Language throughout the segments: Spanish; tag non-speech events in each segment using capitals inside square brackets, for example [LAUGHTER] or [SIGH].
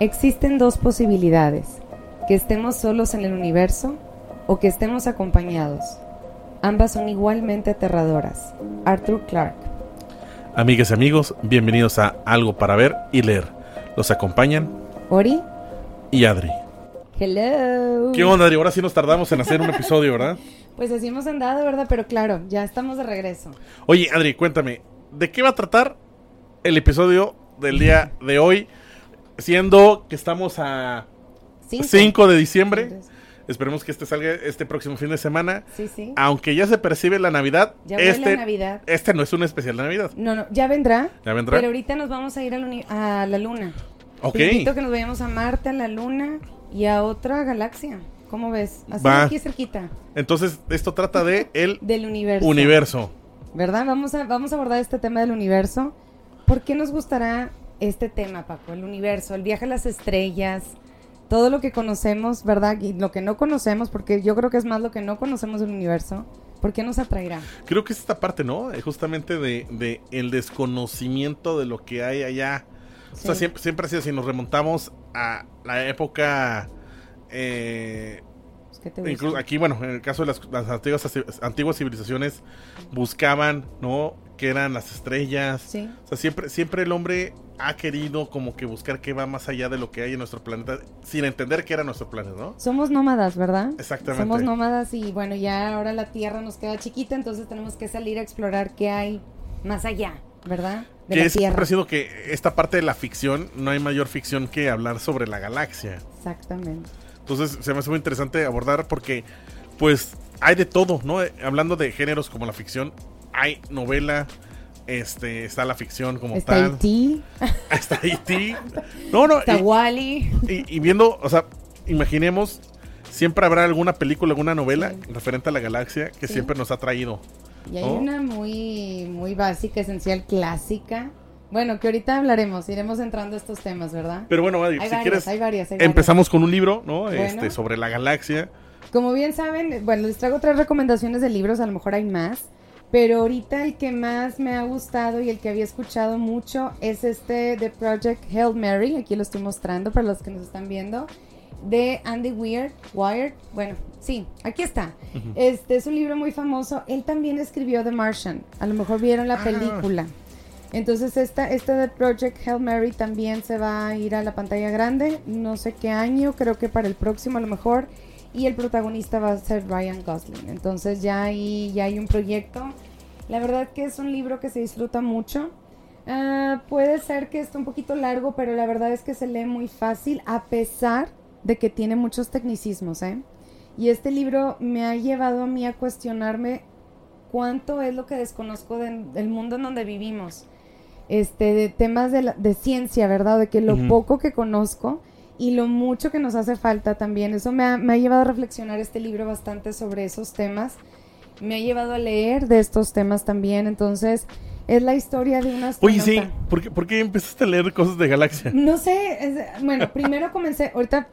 Existen dos posibilidades, que estemos solos en el universo o que estemos acompañados. Ambas son igualmente aterradoras. Arthur Clarke. Amigas y amigos, bienvenidos a Algo para ver y leer. Los acompañan Ori. y Adri. Hello. ¿Qué onda, Adri? Ahora sí nos tardamos en hacer un episodio, ¿verdad? [LAUGHS] Pues así hemos andado, ¿verdad? Pero claro, ya estamos de regreso. Oye, Adri, cuéntame, ¿de qué va a tratar el episodio del día de hoy? Siendo que estamos a Cinco. 5 de diciembre. Esperemos que este salga este próximo fin de semana. Sí, sí. Aunque ya se percibe la Navidad, Ya este, Navidad. este no es un especial de Navidad. No, no, ya vendrá. ¿Ya vendrá? Pero ahorita nos vamos a ir a la luna. Ok. Invito que nos vayamos a Marte, a la luna y a otra galaxia. ¿Cómo ves? Así Va. aquí cerquita Entonces, esto trata de el [LAUGHS] del universo. universo. ¿Verdad? Vamos a, vamos a abordar este tema del universo. ¿Por qué nos gustará este tema, Paco? El universo, el viaje a las estrellas, todo lo que conocemos, ¿verdad? Y lo que no conocemos, porque yo creo que es más lo que no conocemos del universo. ¿Por qué nos atraerá? Creo que es esta parte, ¿no? Eh, Justamente de, de el desconocimiento de lo que hay allá. O sea, siempre, siempre ha sido, si nos remontamos a la época... eh, Pues, ¿Qué te gusta? incluso aquí, bueno, en el caso de las, las antiguas, antiguas civilizaciones, buscaban, ¿no? Que eran las estrellas. Sí. O sea, siempre, siempre el hombre ha querido como que buscar qué va más allá de lo que hay en nuestro planeta, sin entender que era nuestro planeta, ¿no? Somos nómadas, ¿verdad? Exactamente. Somos nómadas y bueno, ya ahora la Tierra nos queda chiquita, entonces tenemos que salir a explorar qué hay más allá, ¿verdad? De que la es- Tierra. siempre ha sido que esta parte de la ficción, no hay mayor ficción que hablar sobre la galaxia. Exactamente. Entonces se me hace muy interesante abordar porque pues hay de todo, ¿no? Eh, Hablando de géneros como la ficción, hay novela, este, está la ficción como Está tal. E.T., [LAUGHS] Está E.T. No, no, está y, Wally. y- y viendo, o sea, imaginemos, siempre habrá alguna película, alguna novela Sí. referente a la galaxia que Sí. siempre nos ha traído. Y hay ¿no? una muy, muy básica, esencial, clásica. Bueno, que ahorita hablaremos, iremos entrando a estos temas, ¿verdad? Pero bueno, Adri, Hay si varias, quieres, hay varias, hay varias. empezamos con un libro, ¿no? Bueno. Este, sobre la galaxia. Como bien saben, bueno, les traigo tres recomendaciones de libros, a lo mejor hay más, pero ahorita el que más me ha gustado y el que había escuchado mucho es este de Project Hail Mary, aquí lo estoy mostrando para los que nos están viendo, de Andy Weir, Wired, bueno, sí, aquí está. Este es un libro muy famoso, él también escribió The Martian, a lo mejor vieron la Ah. película. Entonces esta, esta de Project Hail Mary también se va a ir a la pantalla grande, no sé qué año, creo que para el próximo a lo mejor, y el protagonista va a ser Ryan Gosling. Entonces ya hay, ya hay un proyecto. La verdad que es un libro que se disfruta mucho. Ah, puede ser que esté un poquito largo, pero la verdad es que se lee muy fácil, a pesar de que tiene muchos tecnicismos, ¿eh? Y este libro me ha llevado a mí a cuestionarme cuánto es lo que desconozco de- del mundo en donde vivimos. Este, de temas de, la- de ciencia, ¿verdad? De que lo poco que conozco y lo mucho que nos hace falta también. Eso me ha, me ha llevado a reflexionar este libro bastante sobre esos temas. Me ha llevado a leer de estos temas también. Entonces, es la historia de una Oye, sí. ¿por qué, por qué empezaste a leer cosas de galaxia? No sé, es- bueno, primero comencé, ahorita,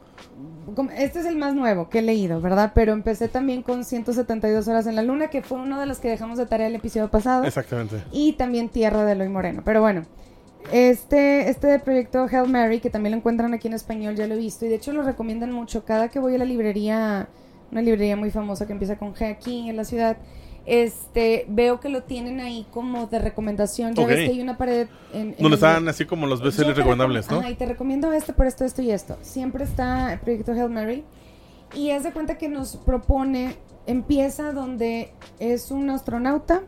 este es el más nuevo que he leído, ¿verdad? Pero empecé también con 172 horas en la luna, que fue uno de los que dejamos de tarea el episodio pasado. Exactamente. Y también Tierra de Eloy Moreno. Pero bueno, este, este proyecto Hail Mary, que también lo encuentran aquí en español, ya lo he visto. Y de hecho lo recomiendan mucho. Cada que voy a la librería, una librería muy famosa que empieza con G aquí en la ciudad, este, veo que lo tienen ahí como de recomendación. Ya Ok. ves que hay una pared en... en Donde el- están así como los bestsellers recomendables, recom- ¿no? Ajá, y te recomiendo esto por esto, esto y esto. Siempre está el proyecto Hail Mary. Y haz de cuenta que nos propone, empieza donde es un astronauta,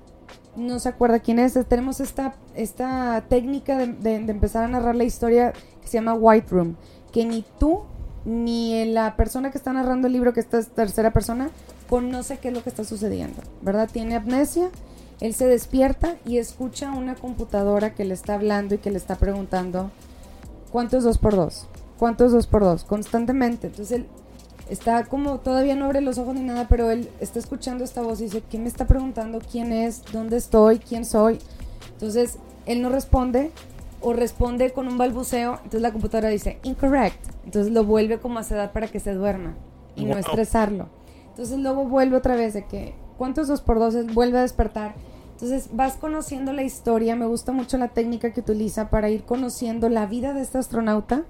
no se acuerda quién es, tenemos esta, esta técnica de, de- empezar a narrar la historia que se llama White Room, que ni tú ni la persona que está narrando el libro, que esta es tercera persona, conoce qué es lo que está sucediendo, ¿verdad? Tiene amnesia, él se despierta y escucha una computadora que le está hablando y que le está preguntando, ¿cuánto es 2 por 2? ¿Cuánto es 2 por 2? Constantemente. Entonces él está como, todavía no abre los ojos ni nada, pero él está escuchando esta voz y dice, ¿quién me está preguntando quién es? ¿Dónde estoy? ¿Quién soy? Entonces él no responde o responde con un balbuceo, entonces la computadora dice, incorrect. Entonces lo vuelve como a sedar para que se duerma y no Wow. estresarlo. Entonces luego vuelve otra vez de que, ¿cuántos dos por dos? Vuelve a despertar. Entonces vas conociendo la historia, me gusta mucho la técnica que utiliza para ir conociendo la vida de este astronauta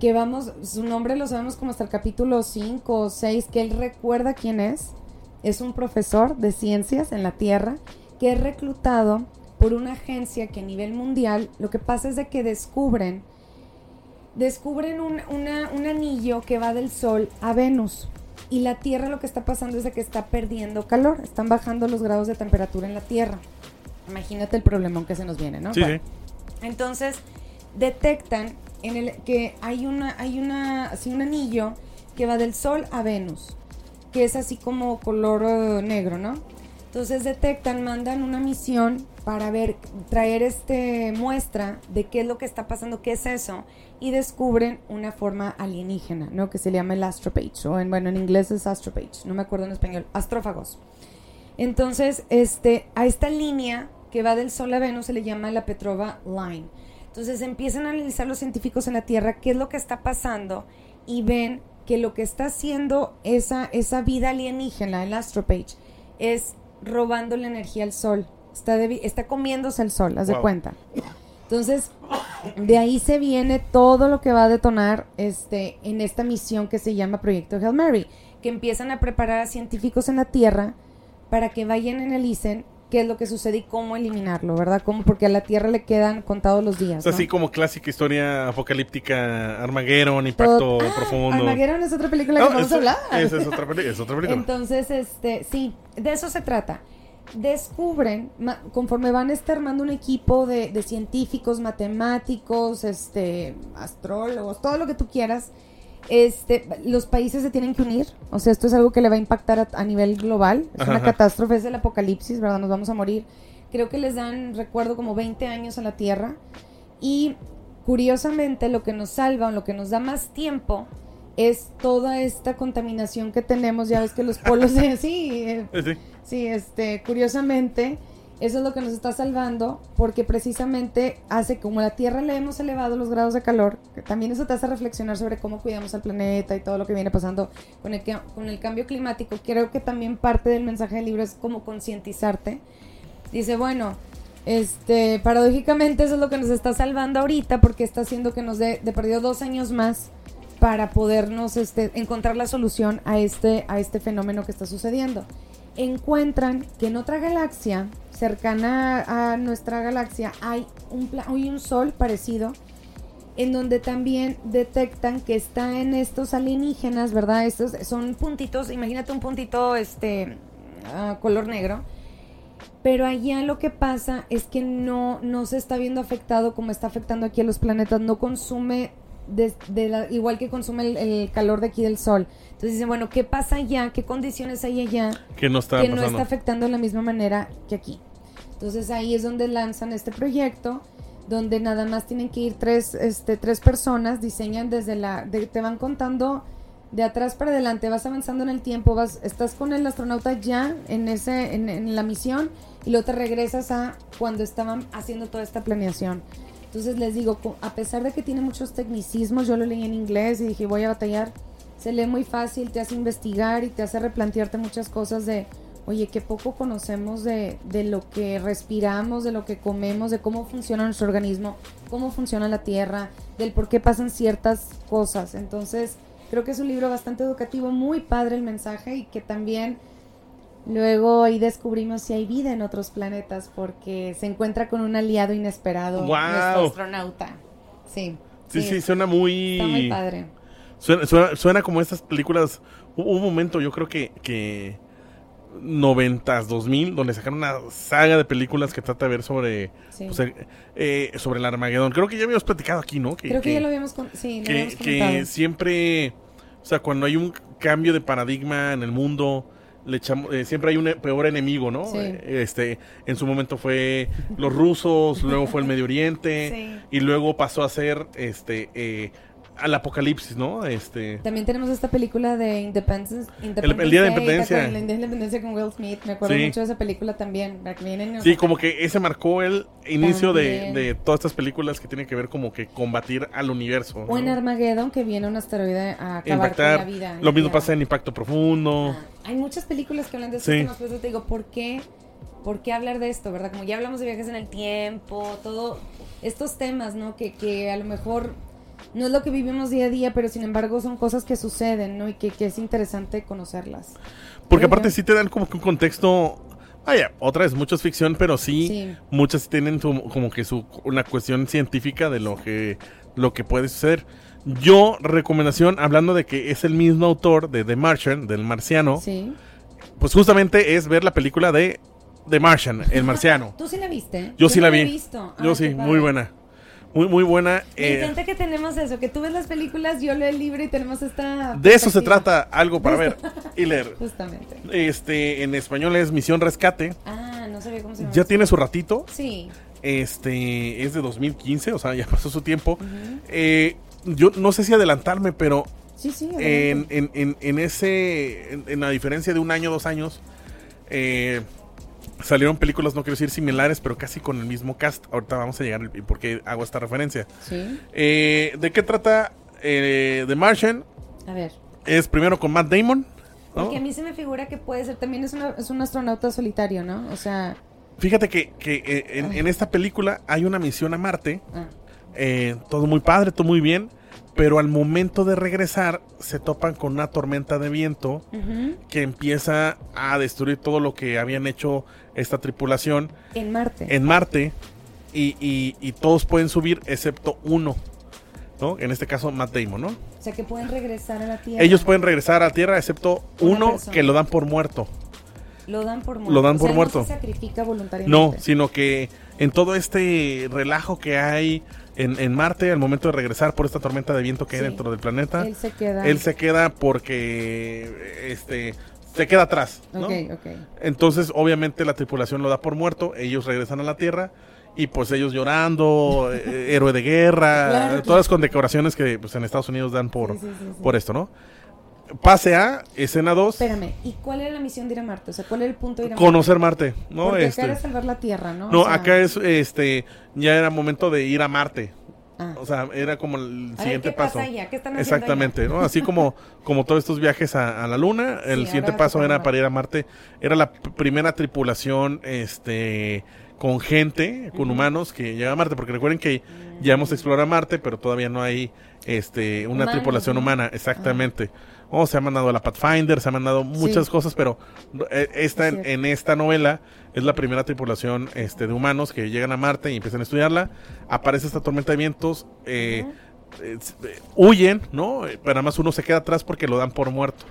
que vamos, su nombre lo sabemos como hasta el capítulo 5 o 6, que él recuerda quién es. Es un profesor de ciencias en la Tierra que es reclutado por una agencia que a nivel mundial, lo que pasa es de que descubren, descubren un, un anillo que va del Sol a Venus. Y la Tierra lo que está pasando es de que está perdiendo calor, están bajando los grados de temperatura en la Tierra. Imagínate el problemón que se nos viene, ¿no? Sí, sí. Entonces, detectan en el que hay una hay una así un anillo que va del Sol a Venus, que es así como color eh, negro, ¿no? Entonces detectan, mandan una misión para ver, traer este muestra de qué es lo que está pasando, qué es eso, y descubren una forma alienígena, ¿no? Que se llama el astropage, o en, bueno, en inglés es astropage, no me acuerdo en español, astrófagos. Entonces, este, a esta línea que va del Sol a Venus se le llama la Petrova Line. Entonces empiezan a analizar los científicos en la Tierra qué es lo que está pasando y ven que lo que está haciendo esa, esa vida alienígena, el astropage, es robando la energía al Sol. Está, está comiéndose el Sol, haz de cuenta. Entonces, de ahí se viene todo lo que va a detonar este, en esta misión que se llama Proyecto Hail Mary, que empiezan a preparar a científicos en la Tierra para que vayan y analicen qué es lo que sucede y cómo eliminarlo, ¿verdad? Como porque a la Tierra le quedan contados los días. Es así como clásica historia apocalíptica, Armageddon, Impacto ah, Profundo. Armageddon es otra película que vamos a hablar. Esa es otra, es otra película. Entonces, este, sí, de eso se trata. Descubren, conforme van este, armando un equipo de, de científicos, matemáticos, este, astrólogos, todo lo que tú quieras, este, los países se tienen que unir, o sea, esto es algo que le va a impactar a, nivel global, es una catástrofe, es el apocalipsis, ¿verdad? Nos vamos a morir. Creo que les dan, recuerdo, como 20 años a la Tierra. Y curiosamente lo que nos salva o lo que nos da más tiempo es toda esta contaminación que tenemos, ya ves que los polos, [LAUGHS] de, sí, eh, sí, sí, este, curiosamente eso es lo que nos está salvando porque precisamente hace como la Tierra le hemos elevado los grados de calor, que también eso te hace reflexionar sobre cómo cuidamos al planeta y todo lo que viene pasando con el, con el cambio climático. Creo que también parte del mensaje del libro es como concientizarte. Dice, bueno, este, paradójicamente eso es lo que nos está salvando ahorita porque está haciendo que nos dé de perdido dos años más para podernos este, encontrar la solución a este, a este fenómeno que está sucediendo. Encuentran que en otra galaxia cercana a nuestra galaxia hay un, hay un sol parecido en donde también detectan que está en estos alienígenas, ¿verdad? Estos son puntitos, imagínate un puntito este color negro. Pero allá lo que pasa es que no, no se está viendo afectado como está afectando aquí a los planetas, no consume de, igual que consume el, calor de aquí del sol. Entonces dicen, bueno, ¿qué pasa allá? ¿Qué condiciones hay allá? Que no está, que no está afectando de la misma manera que aquí. Entonces ahí es donde lanzan este proyecto, donde nada más tienen que ir tres, este, tres personas, diseñan desde la, te van contando de atrás para adelante, vas avanzando en el tiempo, vas, estás con el astronauta ya en ese, en, la misión y luego te regresas a cuando estaban haciendo toda esta planeación. Entonces les digo, a pesar de que tiene muchos tecnicismos, yo lo leí en inglés y dije voy a batallar, se lee muy fácil, te hace investigar y te hace replantearte muchas cosas de oye, qué poco conocemos de, de, lo que respiramos, de lo que comemos, de cómo funciona nuestro organismo, cómo funciona la tierra, del por qué pasan ciertas cosas. Entonces, creo que es un libro bastante educativo, muy padre el mensaje y que también luego ahí descubrimos si hay vida en otros planetas porque se encuentra con un aliado inesperado, nuestro astronauta. Sí. Sí, sí, suena muy... Está muy padre. Suena, suena, como estas películas. Hubo un momento, yo creo que, que 90s, 2000, donde sacaron una saga de películas que trata de ver sobre pues, eh, eh, sobre el Armagedón. Creo que ya habíamos platicado aquí, ¿no? Que, Creo que, ya lo habíamos, sí, que, siempre, o sea, cuando hay un cambio de paradigma en el mundo, le echamos, eh, siempre hay un peor enemigo, ¿no? este, en su momento fue los rusos, luego fue el Medio Oriente [LAUGHS] y luego pasó a ser, este al apocalipsis, ¿no? Este... También tenemos esta película de Independence, el, Día de Independencia. El Día de Independencia con Will Smith. Me acuerdo mucho de esa película también. sí, como que ese marcó el inicio de, de, todas estas películas que tienen que ver como que combatir al universo. O en Armageddon, que viene un asteroide a acabar con la vida. Lo mismo pasa en Impacto Profundo. Ah, hay muchas películas que hablan de eso. Sí. te digo, ¿por qué? ¿Por qué hablar de esto, verdad? Como ya hablamos de viajes en el tiempo, todo estos temas, ¿no? Que, que a lo mejor no es lo que vivimos día a día, pero sin embargo son cosas que suceden, ¿no? Y que, que es interesante conocerlas. Porque aparte sí te dan como que un contexto Vaya, otra es mucho ficción, pero sí, muchas tienen como que su una cuestión científica de lo que lo que puede suceder. Yo recomendación hablando de que es el mismo autor de The Martian, del Marciano. Sí. Pues justamente es ver la película de The Martian, el [LAUGHS] Marciano. ¿Tú sí la viste? Yo, sí la vi. Visto. Yo sí, muy buena. Muy, muy buena. Me eh, que tenemos eso, que tú ves las películas, yo leo el libro y tenemos esta... De eso se trata, algo para ver y leer. [LAUGHS] Justamente. Este, en español es Misión Rescate. Ah, no sabía cómo se llama. Ya tiene su ratito. Sí. Este, es de 2015, o sea, ya [LAUGHS] pasó su tiempo. eh, yo no sé si adelantarme, pero... Sí, sí. En, en, en, en, ese, en, la diferencia de un año, dos años, eh, salieron películas, no quiero decir similares, pero casi con el mismo cast. Ahorita vamos a llegar y por qué hago esta referencia. Sí. Eh, ¿De qué trata eh, The Martian? A ver. Es primero con Matt Damon. Porque a mí se me figura que puede ser, también es, es un astronauta solitario, ¿no? O sea... Fíjate que, que eh, en, esta película hay una misión a Marte. Ah. Eh, todo muy padre, todo muy bien pero al momento de regresar se topan con una tormenta de viento que empieza a destruir todo lo que habían hecho esta tripulación. En Marte. En Marte. Y, y, todos pueden subir excepto uno. ¿no? En este caso, Matt Damon, ¿no? O sea, que pueden regresar a la Tierra. Ellos pueden regresar a la Tierra excepto uno que lo dan por muerto. Lo dan por muerto. Lo dan por muerto. No se sacrifica voluntariamente. No, sino que en todo este relajo que hay en, Marte al momento de regresar por esta tormenta de viento que hay dentro del planeta. Él se queda. Él se queda porque este se queda atrás. ¿no? Entonces, obviamente, la tripulación lo da por muerto. Ellos regresan a la Tierra. Y pues ellos llorando, [LAUGHS] eh, héroe de guerra, todas con decoraciones que pues, en Estados Unidos dan por, por esto, ¿no? Pase a escena 2. Espérame, ¿y cuál era la misión de ir a Marte? O sea, ¿cuál era el punto de ir a Marte? Conocer Marte, ¿no? Porque acá era este, salvar la Tierra, ¿no? No, acá es, este, ya era momento de ir a Marte. Ah. O sea, era como el siguiente paso. ¿Qué están Exactamente, ¿no? Así como, [LAUGHS] como todos estos viajes a, la Luna, el siguiente paso era para ir a Marte. Era la primera tripulación, este, con gente, con humanos que llega a Marte, porque recuerden que ya hemos explorado Marte, pero todavía no hay, este, una tripulación humana, exactamente. Oh, se ha mandado a la Pathfinder, se ha mandado muchas cosas, pero eh, esta, en, esta novela es la primera tripulación este, de humanos que llegan a Marte y empiezan a estudiarla. Aparece esta tormenta de vientos, eh, eh, huyen, ¿no? Pero además uno se queda atrás porque lo dan por muerto.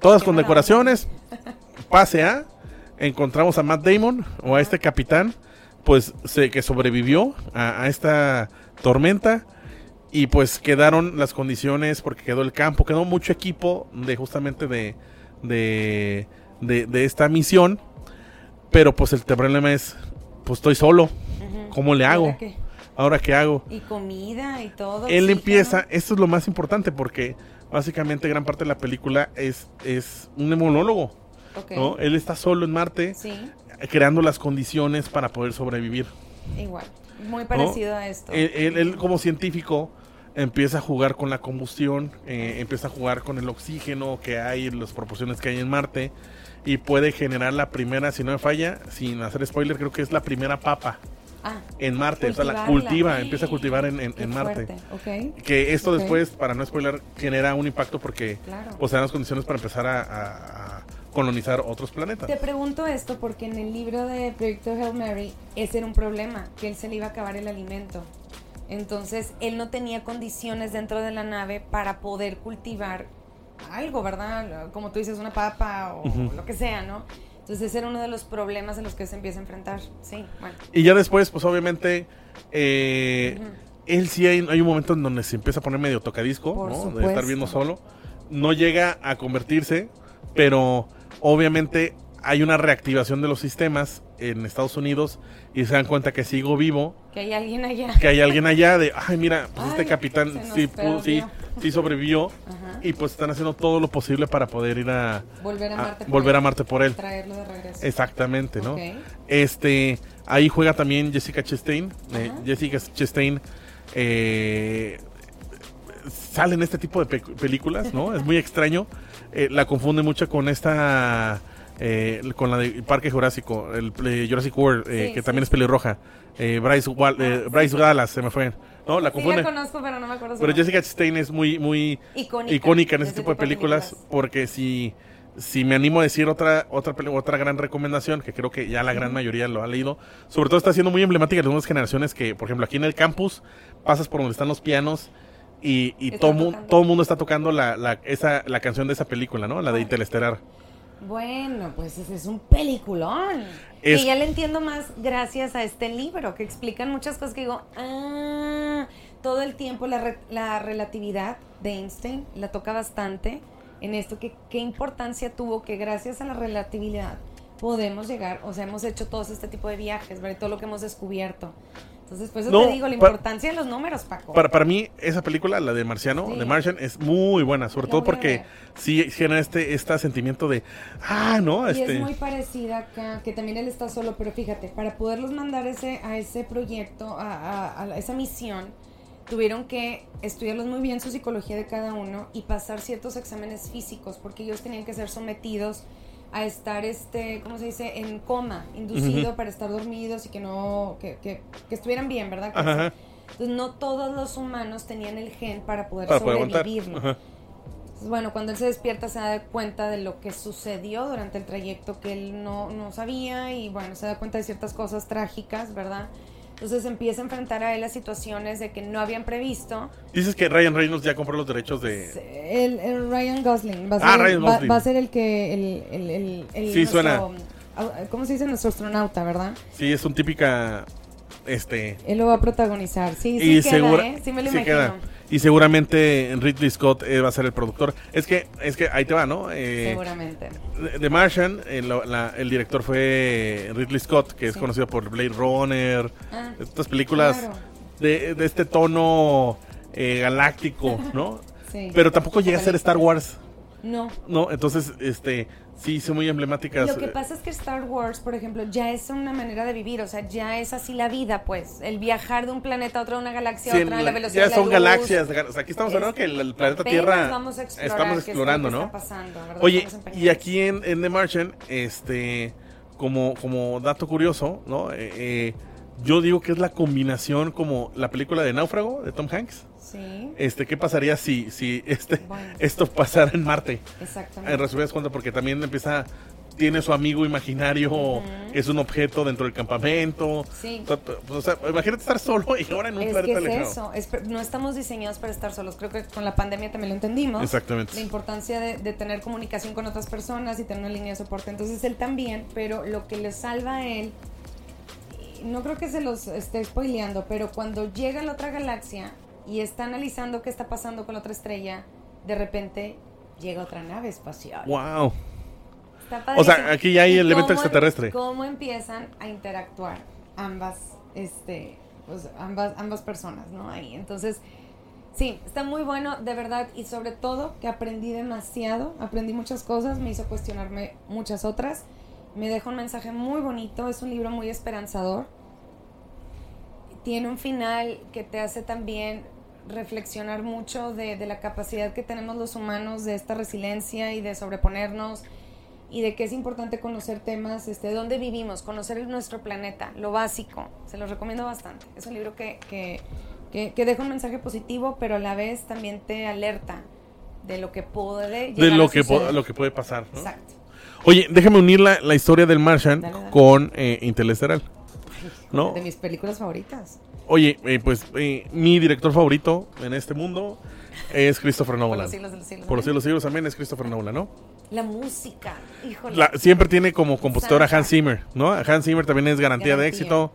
Todas con decoraciones. [LAUGHS] Pase a. Encontramos a Matt Damon o a este capitán, pues se, que sobrevivió a esta tormenta y pues quedaron las condiciones porque quedó el campo, quedó mucho equipo de justamente de, de, de, esta misión. Pero pues el problema es, pues estoy solo. ¿Cómo le hago? ¿Ahora qué? hago? Y comida y todo. Él empieza, esto es lo más importante porque básicamente gran parte de la película es, es un monólogo. ¿no? Él está solo en Marte, creando las condiciones para poder sobrevivir. Igual, muy parecido a esto. él, como científico empieza a jugar con la combustión, eh, empieza a jugar con el oxígeno que hay, las proporciones que hay en Marte, y puede generar la primera, si no me falla, sin hacer spoiler, creo que es la primera papa. Ah, en Marte, o sea, la cultiva, empieza a cultivar en, en, Marte. Que esto después, para no spoiler, genera un impacto porque claro. pues, las condiciones para empezar a, colonizar otros planetas. Te pregunto esto porque en el libro de Proyecto Hail Mary ese era un problema, que él se le iba a acabar el alimento. Entonces, él no tenía condiciones dentro de la nave para poder cultivar algo, ¿verdad? Como tú dices, una papa o lo que sea, ¿no? Entonces, ese era uno de los problemas en los que se empieza a enfrentar. Sí, bueno. Y ya después, pues obviamente, eh, él sí hay, un momento en donde se empieza a poner medio tocadisco, ¿no? De estar viendo solo. No llega a convertirse, pero obviamente hay una reactivación de los sistemas en Estados Unidos y se dan cuenta que sigo vivo. Que hay alguien allá. Que hay alguien allá de, ay, mira, pues este capitán sí, sí, sí, sobrevivió y pues están haciendo todo lo posible para poder ir a volver a Marte, por, volver él, a Marte por él. Traerlo de regreso. Exactamente, ¿no? Este, ahí juega también Jessica Chastain. Eh, Jessica Chastain eh, sale en este tipo de películas, ¿no? es muy extraño. Eh, la confunde mucho con esta eh, con la de Parque Jurásico, el Jurassic World, eh, que también es pelirroja. Eh, Bryce, ah, Bryce Dallas se me fue. ¿no? La Sí confunde. la conozco, pero no me acuerdo Pero. Jessica Chastain es muy, muy Icónica, icónica en este ese tipo de películas, porque si, si me animo a decir otra, otra, otra gran recomendación, que creo que ya la gran mayoría lo ha leído, sobre todo está siendo muy emblemática de nuevas generaciones que, por ejemplo, aquí en el campus pasas por donde están los pianos y, y todo, el mundo está tocando la, la, esa, la canción de esa película, ¿no? La de. Interestelar. Bueno, pues ese es un peliculón. Es- Y ya le entiendo más gracias a este libro, que explican muchas cosas que digo, ah, todo el tiempo la, re- la relatividad de Einstein la toca bastante en esto, que qué importancia tuvo que gracias a la relatividad podemos llegar, o sea, hemos hecho todos este tipo de viajes, todo lo que hemos descubierto. Entonces, por eso No, te digo, la importancia de los números, Paco. Para, para mí, esa película, la de Marciano, Sí. de Martian, es muy buena, sobre La todo porque sí genera este, este sentimiento de, ah, ¿no? Y Este, es muy parecida acá, que también él está solo, pero fíjate, para poderlos mandar ese, a ese proyecto, a, a- a la- esa misión, tuvieron que estudiarlos muy bien su psicología de cada uno y pasar ciertos exámenes físicos, porque ellos tenían que ser sometidos a estar, este, ¿cómo se dice?, en coma, inducido para estar dormidos y que no, que, que, que estuvieran bien, ¿verdad? Que Ajá. Entonces, no todos los humanos tenían el gen para poder para poder sobrevivirlo. Ajá. Entonces, Bueno, cuando él se despierta se da cuenta de lo que sucedió durante el trayecto que él no, no sabía y bueno, se da cuenta de ciertas cosas trágicas, ¿verdad? Entonces empieza a enfrentar a él a situaciones de que no habían previsto. Dices que Ryan Reynolds ya compró los derechos de... El, el Ryan Gosling va a ser, Ah, el- Ryan Gosling. va a ser el que... El, el, el, Sí, nuestro- suena. ¿Cómo se dice? Nuestro astronauta, ¿verdad? Sí, es un típica... Este... Él lo va a protagonizar. Sí, sí y queda, segura- ¿eh? Sí me lo sí imagino. queda. Y seguramente Ridley Scott eh, va a ser el productor. Es que, es que ahí te va, ¿no? Eh, Seguramente. The- Martian, eh, la- el director fue Ridley Scott, que es Sí. conocido por Blade Runner, Ah, estas películas claro. de, de este tono eh, galáctico, ¿no? Sí. Pero tampoco llega a ser Star Wars, No, ¿no? Entonces, este, sí, son muy emblemáticas. Lo que pasa es que Star Wars, por ejemplo, ya es una manera de vivir, o sea, ya es así la vida, pues, el viajar de un planeta a otro, de una galaxia a Sí, otra, la- la velocidad ya de la son luz. galaxias. o sea, aquí estamos Es- hablando que el, el planeta Tierra vamos a explorar estamos explorando, que ¿no? está pasando. Oye, y aquí en, en The Martian, este, como, como dato curioso, ¿no? Eh, eh, yo digo que es la combinación como la película de Náufrago de Tom Hanks. Sí, Este, ¿qué pasaría si, si este, Bueno. esto pasara en Marte? exactamente. En resumidas cuentas, porque también empieza, tiene su amigo imaginario, es un objeto dentro del campamento. Sí. O sea, imagínate estar solo y ahora en un Es que es eso, es no estamos diseñados para estar solos. Creo que con la pandemia también lo entendimos. Exactamente. La importancia de, de tener comunicación con otras personas y tener una línea de soporte. Entonces él también, pero lo que le salva a él, no creo que se los esté spoileando, pero cuando llega a la otra galaxia y está analizando qué está pasando con la otra estrella, de repente llega otra nave espacial. Wow. Está O sea, aquí ya hay ¿Y elemento cómo- extraterrestre. ¿Cómo empiezan a interactuar ambas, este, pues ambas, ambas personas, ¿no? Ahí. Entonces, sí, está muy bueno, de verdad, y sobre todo que aprendí demasiado, aprendí muchas cosas, me hizo cuestionarme muchas otras. Me deja un mensaje muy bonito, es un libro muy esperanzador. Tiene un final que te hace también reflexionar mucho de, de la capacidad que tenemos los humanos de esta resiliencia y de sobreponernos y de que es importante conocer temas, este, de dónde vivimos, conocer nuestro planeta, lo básico. Se los recomiendo bastante. Es un libro que, que, que, que deja un mensaje positivo, pero a la vez también te alerta de lo que puede De llegar lo a que, po- lo que puede pasar, ¿no? Exacto. Oye, déjame unir la, la historia del Martian Dale, dale. con eh. ¿No? De mis películas favoritas. Oye, eh, pues eh, mi director favorito en este mundo es Christopher Por Nolan. los siglos de los siglos. Por los siglos de los siglos también es Christopher Nolan, ¿no? La música, híjole. La- siempre tiene como compositor a Soundtrack. Hans Zimmer, ¿no? Hans Zimmer también es garantía, de éxito.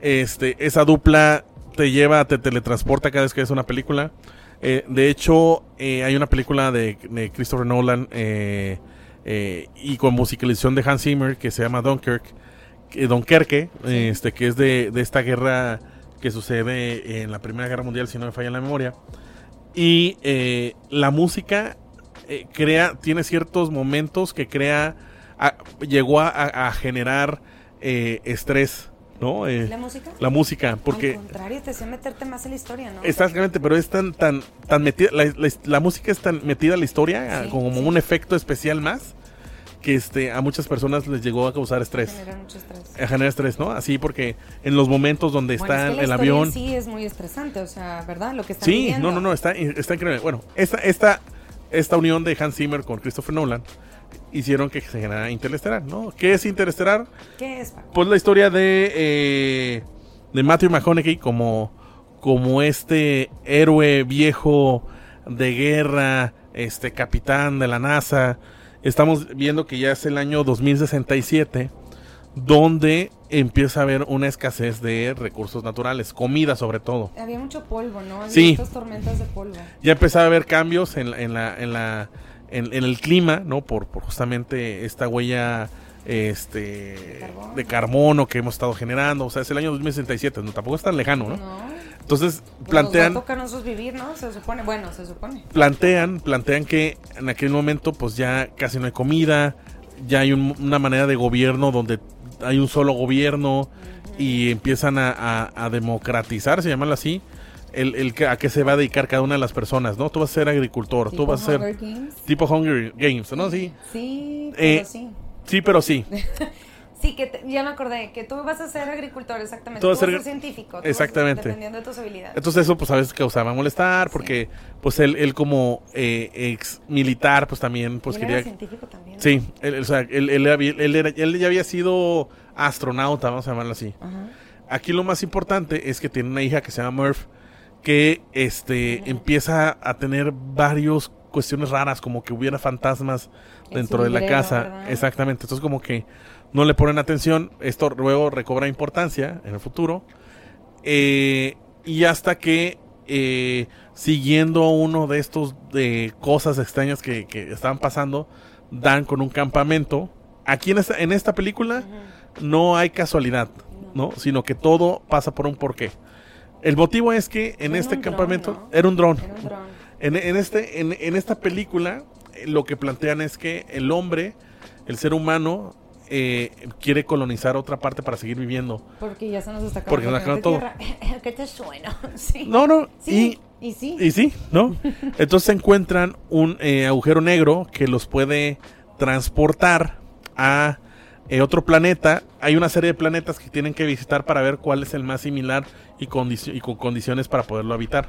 Este, esa dupla te lleva, te teletransporta cada vez que ves una película. Eh, de hecho, eh, hay una película de, de Christopher Nolan eh, eh, y con musicalización de Hans Zimmer que se llama Dunkirk, que- Dunkerque, este, que es de, de esta guerra que sucede en la Primera Guerra Mundial, si no me falla la memoria. Y eh, la música eh, crea, tiene ciertos momentos que crea, a- llegó a, generar eh, estrés, ¿no? Eh, ¿La música? la música, Al porque contrario, te hacía meterte más en la historia, ¿no? exactamente, pero es tan, tan, tan metida, la, la- la música es tan metida a la historia, Sí, como sí. un efecto especial más, que este a muchas personas les llegó a causar estrés. Genera mucho estrés. A generar estrés, ¿no? Así porque en los momentos donde Bueno, está es que la el avión. sí es muy estresante, o sea, ¿verdad? Lo que está Sí, no, no, no, está, está increíble. Bueno, esta, esta, esta unión de Hans Zimmer con Christopher Nolan hicieron que se generara Interestelar, ¿no? ¿Qué es Interestelar? ¿Qué es, Paco? Pues la historia de, eh, de Matthew McConaughey como, como este héroe viejo de guerra, este capitán de la NASA. Estamos viendo que ya es el año 2067, donde empieza a haber una escasez de recursos naturales, comida sobre todo. Había mucho polvo, ¿no? Había Sí. estas tormentas de polvo. Ya empezaba a haber cambios en, la- en la, en, la, en, en el clima, ¿no? Por, por justamente esta huella este De carbono. de carbono que hemos estado generando. O sea, es el año 2067, no tampoco es tan lejano, ¿no? No. Entonces Pues plantean, Nos va a tocar a nosotros vivir, ¿no? Se supone. Bueno, se supone. plantean, plantean que en aquel momento pues ya casi no hay comida, ya hay un- una manera de gobierno donde hay un solo gobierno y empiezan a, a- a democratizar, se llaman así, el, el a qué se va a dedicar cada una de las personas, ¿no? Tú vas a ser agricultor, tú vas a ser Games. tipo Hunger Games, ¿no? Sí, Sí, Eh, pero sí. Sí, pero sí. [LAUGHS] Sí, que te- ya me acordé, que tú vas a ser agricultor, exactamente. Tú vas a ser- científico. tú vas a- Exactamente. dependiendo de tus habilidades. Entonces eso pues a veces causaba molestar porque pues él, él como eh, ex militar pues también pues él quería... era científico también. ¿no? Sí, él, o sea, él, él era- él ya había sido astronauta, vamos a llamarlo así. Ajá. Aquí lo más importante es que tiene una hija que se llama Murph que este empieza a tener varios cuestiones raras como que hubiera fantasmas En dentro de la casa. ¿verdad? Exactamente. Entonces como que no le ponen atención. Esto luego recobra importancia en el futuro. Eh, y hasta que eh, siguiendo uno de estos de cosas extrañas que, que estaban pasando, dan con un campamento. Aquí en esta, en esta película no hay casualidad, ¿no? Sino que todo pasa por un porqué. El motivo es que en Era este dron, campamento ¿no? era un dron. Era un dron. En, en este, en, en esta película, eh, lo que plantean es que el hombre, el ser humano, eh, quiere colonizar otra parte para seguir viviendo. Porque ya se nos está acabando Porque nos acabó todo. [LAUGHS] ¿Qué te suena? [LAUGHS] Sí. No, no, Sí. Y, sí. y, y sí, ¿no? [LAUGHS] Entonces encuentran un eh, agujero negro que los puede transportar a eh, otro planeta. Hay una serie de planetas que tienen que visitar para ver cuál es el más similar y, con condiciones para poderlo habitar.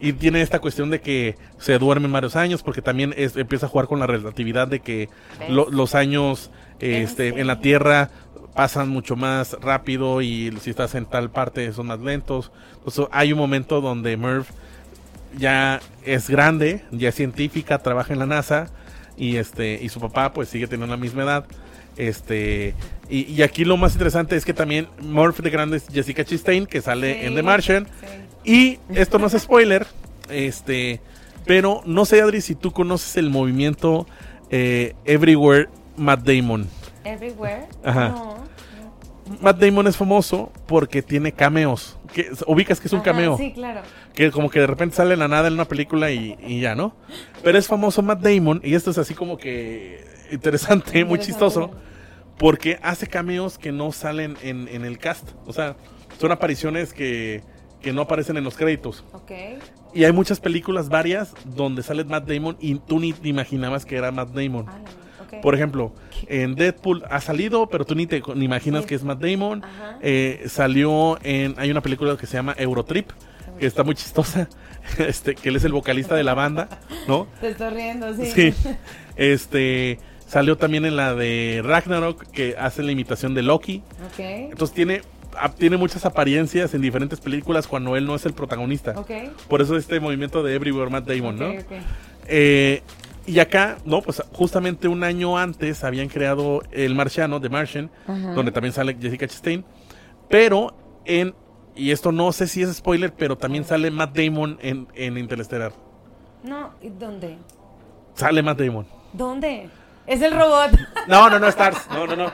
Y tiene esta cuestión de que se duermen varios años, porque también es- empieza a jugar con la relatividad de que los años este, ¿En la? Tierra pasan mucho más rápido y si estás en tal parte son más lentos. Entonces hay un momento donde Merv ya es grande, ya es científica, trabaja en la NASA y este y su papá pues sigue teniendo la misma edad. Este y, y aquí lo más interesante es que también Murph de grande es Jessica Chastain que sale Sí, en The Martian sí. y esto no es spoiler, este, pero no sé, Adri, si tú conoces el movimiento eh, Everywhere Matt Damon. Everywhere. Ajá. No. Matt Damon es famoso porque tiene cameos. Que, ubicas que es un Ajá, cameo. Sí, claro. Que como que de repente sale de la nada en una película y, y ya, ¿no? Pero es famoso Matt Damon y esto es así como que interesante, muy chistoso. Porque hace cameos que no salen en, en el cast. O sea, son apariciones que, que no aparecen en los créditos. Ok. Y hay muchas películas, varias, donde sale Matt Damon y tú ni te imaginabas que era Matt Damon. Ah. Por ejemplo, en Deadpool ha salido, pero tú ni te ni imaginas Sí. que es Matt Damon. Ajá. Eh, salió en. Hay una película que se llama Eurotrip, que está muy chistosa. [LAUGHS] Este, que él es el vocalista de la banda, ¿no? Te estoy riendo, sí. Sí. [LAUGHS] Este. Salió también en la de Ragnarok, que hace la imitación de Loki. Ok. Entonces tiene, ah, tiene muchas apariencias en diferentes películas cuando él no es el protagonista. Por eso este movimiento de Everywhere Matt Damon, ¿no? Eh, y acá, no, pues justamente un año antes habían creado El Marciano, The Martian, donde también sale Jessica Chastain. Pero en, y esto no sé si es spoiler, pero también sale Matt Damon en, en Interstellar. No, ¿y ¿dónde? Sale Matt Damon. ¿Dónde? Es el robot. No, no, no, Stars. No, no, no.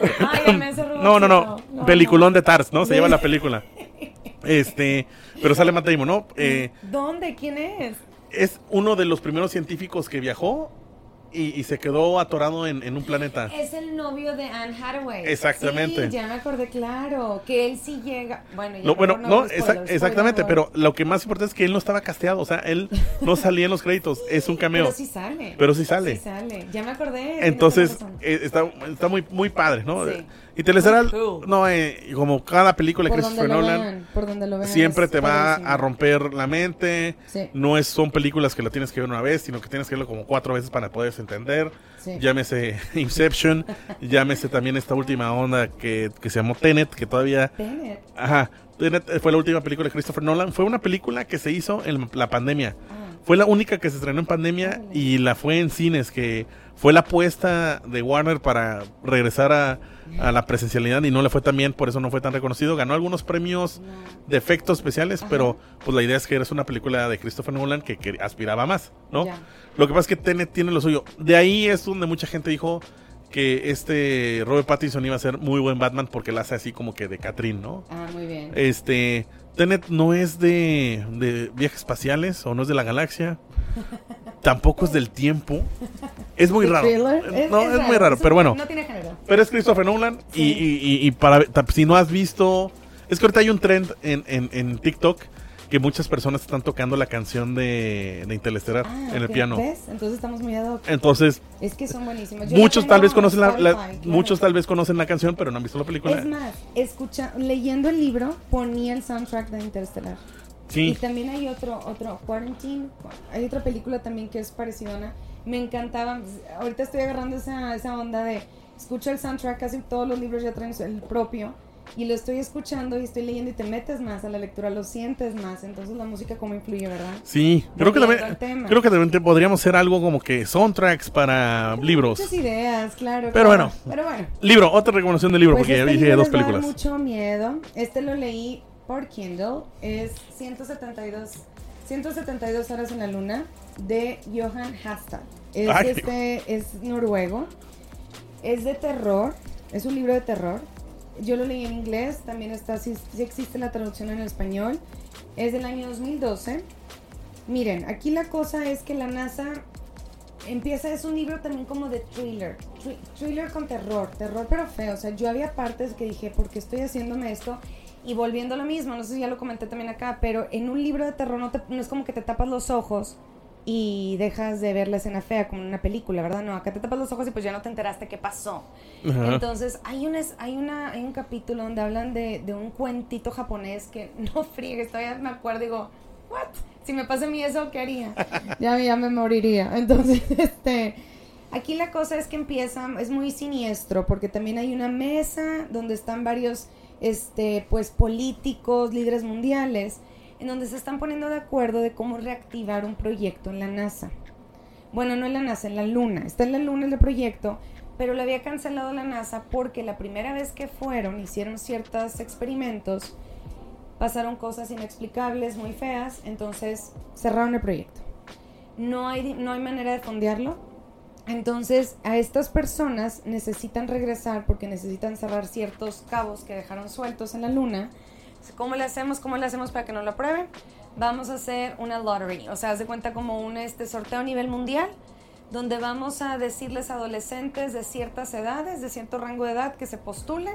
Ay, ese robot. No, no, no. Peliculón de Tars, ¿no? Se lleva la película. Este, pero sale Matt Damon, ¿no? Eh, ¿Dónde? ¿Quién es? es uno de los primeros científicos que viajó y, se quedó atorado en, un planeta. Es el novio de Anne Hathaway. Exactamente. Sí, ya me acordé, claro, que él sí llega. Bueno, ya bueno, no, exactamente, pero lo que más importante es que él no estaba casteado, o sea, él no salía en los créditos, es un cameo. Pero sí sale. Pero sí sale. Sí sale, ya me acordé. Entonces, eh, está, está muy, muy padre, ¿no? Sí. Y Telestelar, no, eh, como cada película de Christopher Nolan, siempre te va a romper la mente. No es, son películas que la tienes que ver una vez, sino que tienes que verlo como cuatro veces para poder entender. Llámese [LAUGHS] Inception, llámese también esta última onda que, que se llamó Tenet, que todavía... Tenet. Ajá, Tenet fue la última película de Christopher Nolan. Fue una película que se hizo en la pandemia. Ah. Fue la única que se estrenó en pandemia y la fue en cines, que fue la apuesta de Warner para regresar a, la presencialidad y no le fue tan bien, por eso no fue tan reconocido. Ganó algunos premios de efectos especiales, pero pues la idea es que eres una película de Christopher Nolan que, aspiraba más, ¿no? Lo que pasa es que Tenet tiene lo suyo. De ahí es donde mucha gente dijo que este Robert Pattinson iba a ser muy buen Batman porque la hace así como que de Catrín, ¿no? Ah, muy bien. Este, Tenet no es de, de viajes espaciales o no es de la galaxia. Tampoco es del tiempo. Es muy raro. no, es, muy raro, pero bueno. No tiene género. Pero es Christopher Nolan y, para si no has visto... Es que ahorita hay un trend en, en, TikTok que muchas personas están tocando la canción de, de Interestelar ah, en el piano. Entonces estamos muy ad Entonces, es que son buenísimos. muchos tal vez conocen la, muchos tal vez conocen la canción, pero no han visto la película. Es más, escucha, leyendo el libro ponía el soundtrack de Interestelar. Y también hay otro, otro, Quarantine, hay otra película también que es parecida Me encantaba, ahorita estoy agarrando esa, esa onda de, escucho el soundtrack, casi todos los libros ya traen el propio, y lo estoy escuchando y estoy leyendo y te metes más a la lectura, lo sientes más, entonces la música como influye, ¿verdad? Sí, creo que, también, creo que también podríamos hacer algo como que soundtracks para libros. Muchas ideas, claro. Pero bueno, pero bueno. Libro, otra recomendación de libro, pues porque ya este dije dos películas. Me mucho miedo, este lo leí por Kindle es 172, 172 horas en la luna de Johan Hastad. Es, este, es noruego. Es de terror. Es un libro de terror. Yo lo leí en inglés. También está, si, existe la traducción en español. Es del año 2012. Miren, aquí la cosa es que la NASA empieza, es un libro también como de thriller, thriller con terror, terror pero feo, o sea, yo había partes que dije, ¿por qué estoy haciéndome esto? Y volviendo a lo mismo, no sé si ya lo comenté también acá, pero en un libro de terror no, no es como que te tapas los ojos y dejas de ver la escena fea como en una película, ¿verdad? No, acá te tapas los ojos y pues ya no te enteraste qué pasó. Entonces, hay un, hay, una, hay un capítulo donde hablan de, de un cuentito japonés que [LAUGHS] no friegues, todavía me acuerdo y digo, ¿what? Si me pasa a mí eso, ¿qué haría? [LAUGHS] ya, ya me moriría. Entonces, [LAUGHS] este... Aquí la cosa es que empieza, es muy siniestro, porque también hay una mesa donde están varios este, pues políticos, líderes mundiales, en donde se están poniendo de acuerdo de cómo reactivar un proyecto en la NASA. Bueno, no en la NASA, en la Luna. Está en la Luna el proyecto, pero lo había cancelado la NASA porque la primera vez que fueron, hicieron ciertos experimentos, pasaron cosas inexplicables, muy feas, entonces cerraron el proyecto. No hay, no hay manera de fondearlo, entonces, a estas personas necesitan regresar porque necesitan cerrar ciertos cabos que dejaron sueltos en la luna. ¿Cómo le hacemos? ¿Cómo le hacemos para que no lo aprueben? Vamos a hacer una lottery, o sea, haz de cuenta como un este sorteo a nivel mundial, donde vamos a decirles a adolescentes de ciertas edades, de cierto rango de edad, que se postulen,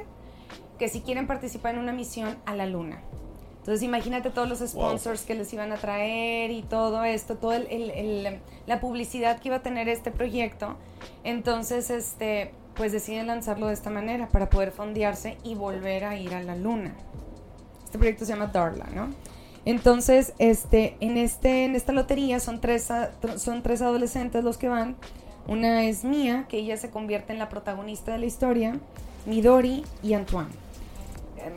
que si quieren participar en una misión a la luna. Entonces imagínate todos los sponsors que les iban a traer y todo esto, toda el, la publicidad que iba a tener este proyecto. Entonces, este, pues deciden lanzarlo de esta manera para poder fondearse y volver a ir a la luna. Este proyecto se llama Darla, ¿no? Entonces, este, en, este, en esta lotería son tres, son tres adolescentes los que van. Una es Mia, que ella se convierte en la protagonista de la historia, Midori y Antoine.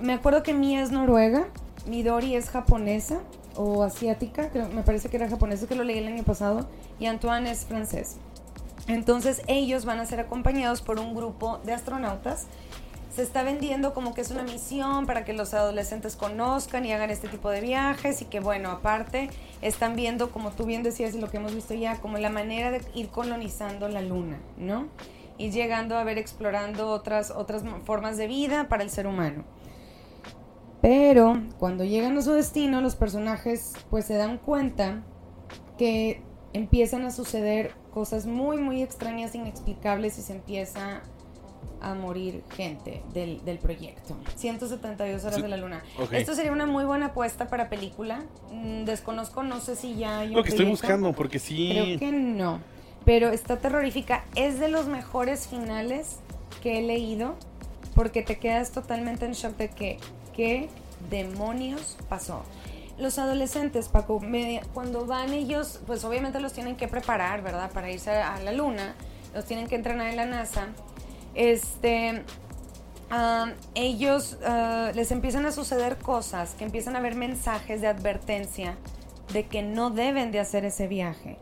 Me acuerdo que Mia es noruega, Midori es japonesa o asiática, creo, me parece que era japonesa que lo leí el año pasado, y Antoine es francés. Entonces ellos van a ser acompañados por un grupo de astronautas. Se está vendiendo como que es una misión para que los adolescentes conozcan y hagan este tipo de viajes y que bueno, aparte están viendo, como tú bien decías y lo que hemos visto ya, como la manera de ir colonizando la luna, ¿no? Y llegando a ver, explorando otras, otras formas de vida para el ser humano. Pero cuando llegan a su destino, los personajes pues se dan cuenta que empiezan a suceder cosas muy, muy extrañas, inexplicables y se empieza a morir gente del, del proyecto. 172 horas de la luna. Esto sería una muy buena apuesta para película. Mm, desconozco, no sé si ya hay Lo que estoy buscando, porque sí. Creo que no. Pero está terrorífica. Es de los mejores finales que he leído porque te quedas totalmente en shock de que qué demonios pasó. Los adolescentes, Paco, cuando van ellos, pues obviamente los tienen que preparar, ¿verdad? Para irse a la luna, los tienen que entrenar en la NASA. Este, ellos ah, les empiezan a suceder cosas, que empiezan a ver mensajes de advertencia de que no deben de hacer ese viaje.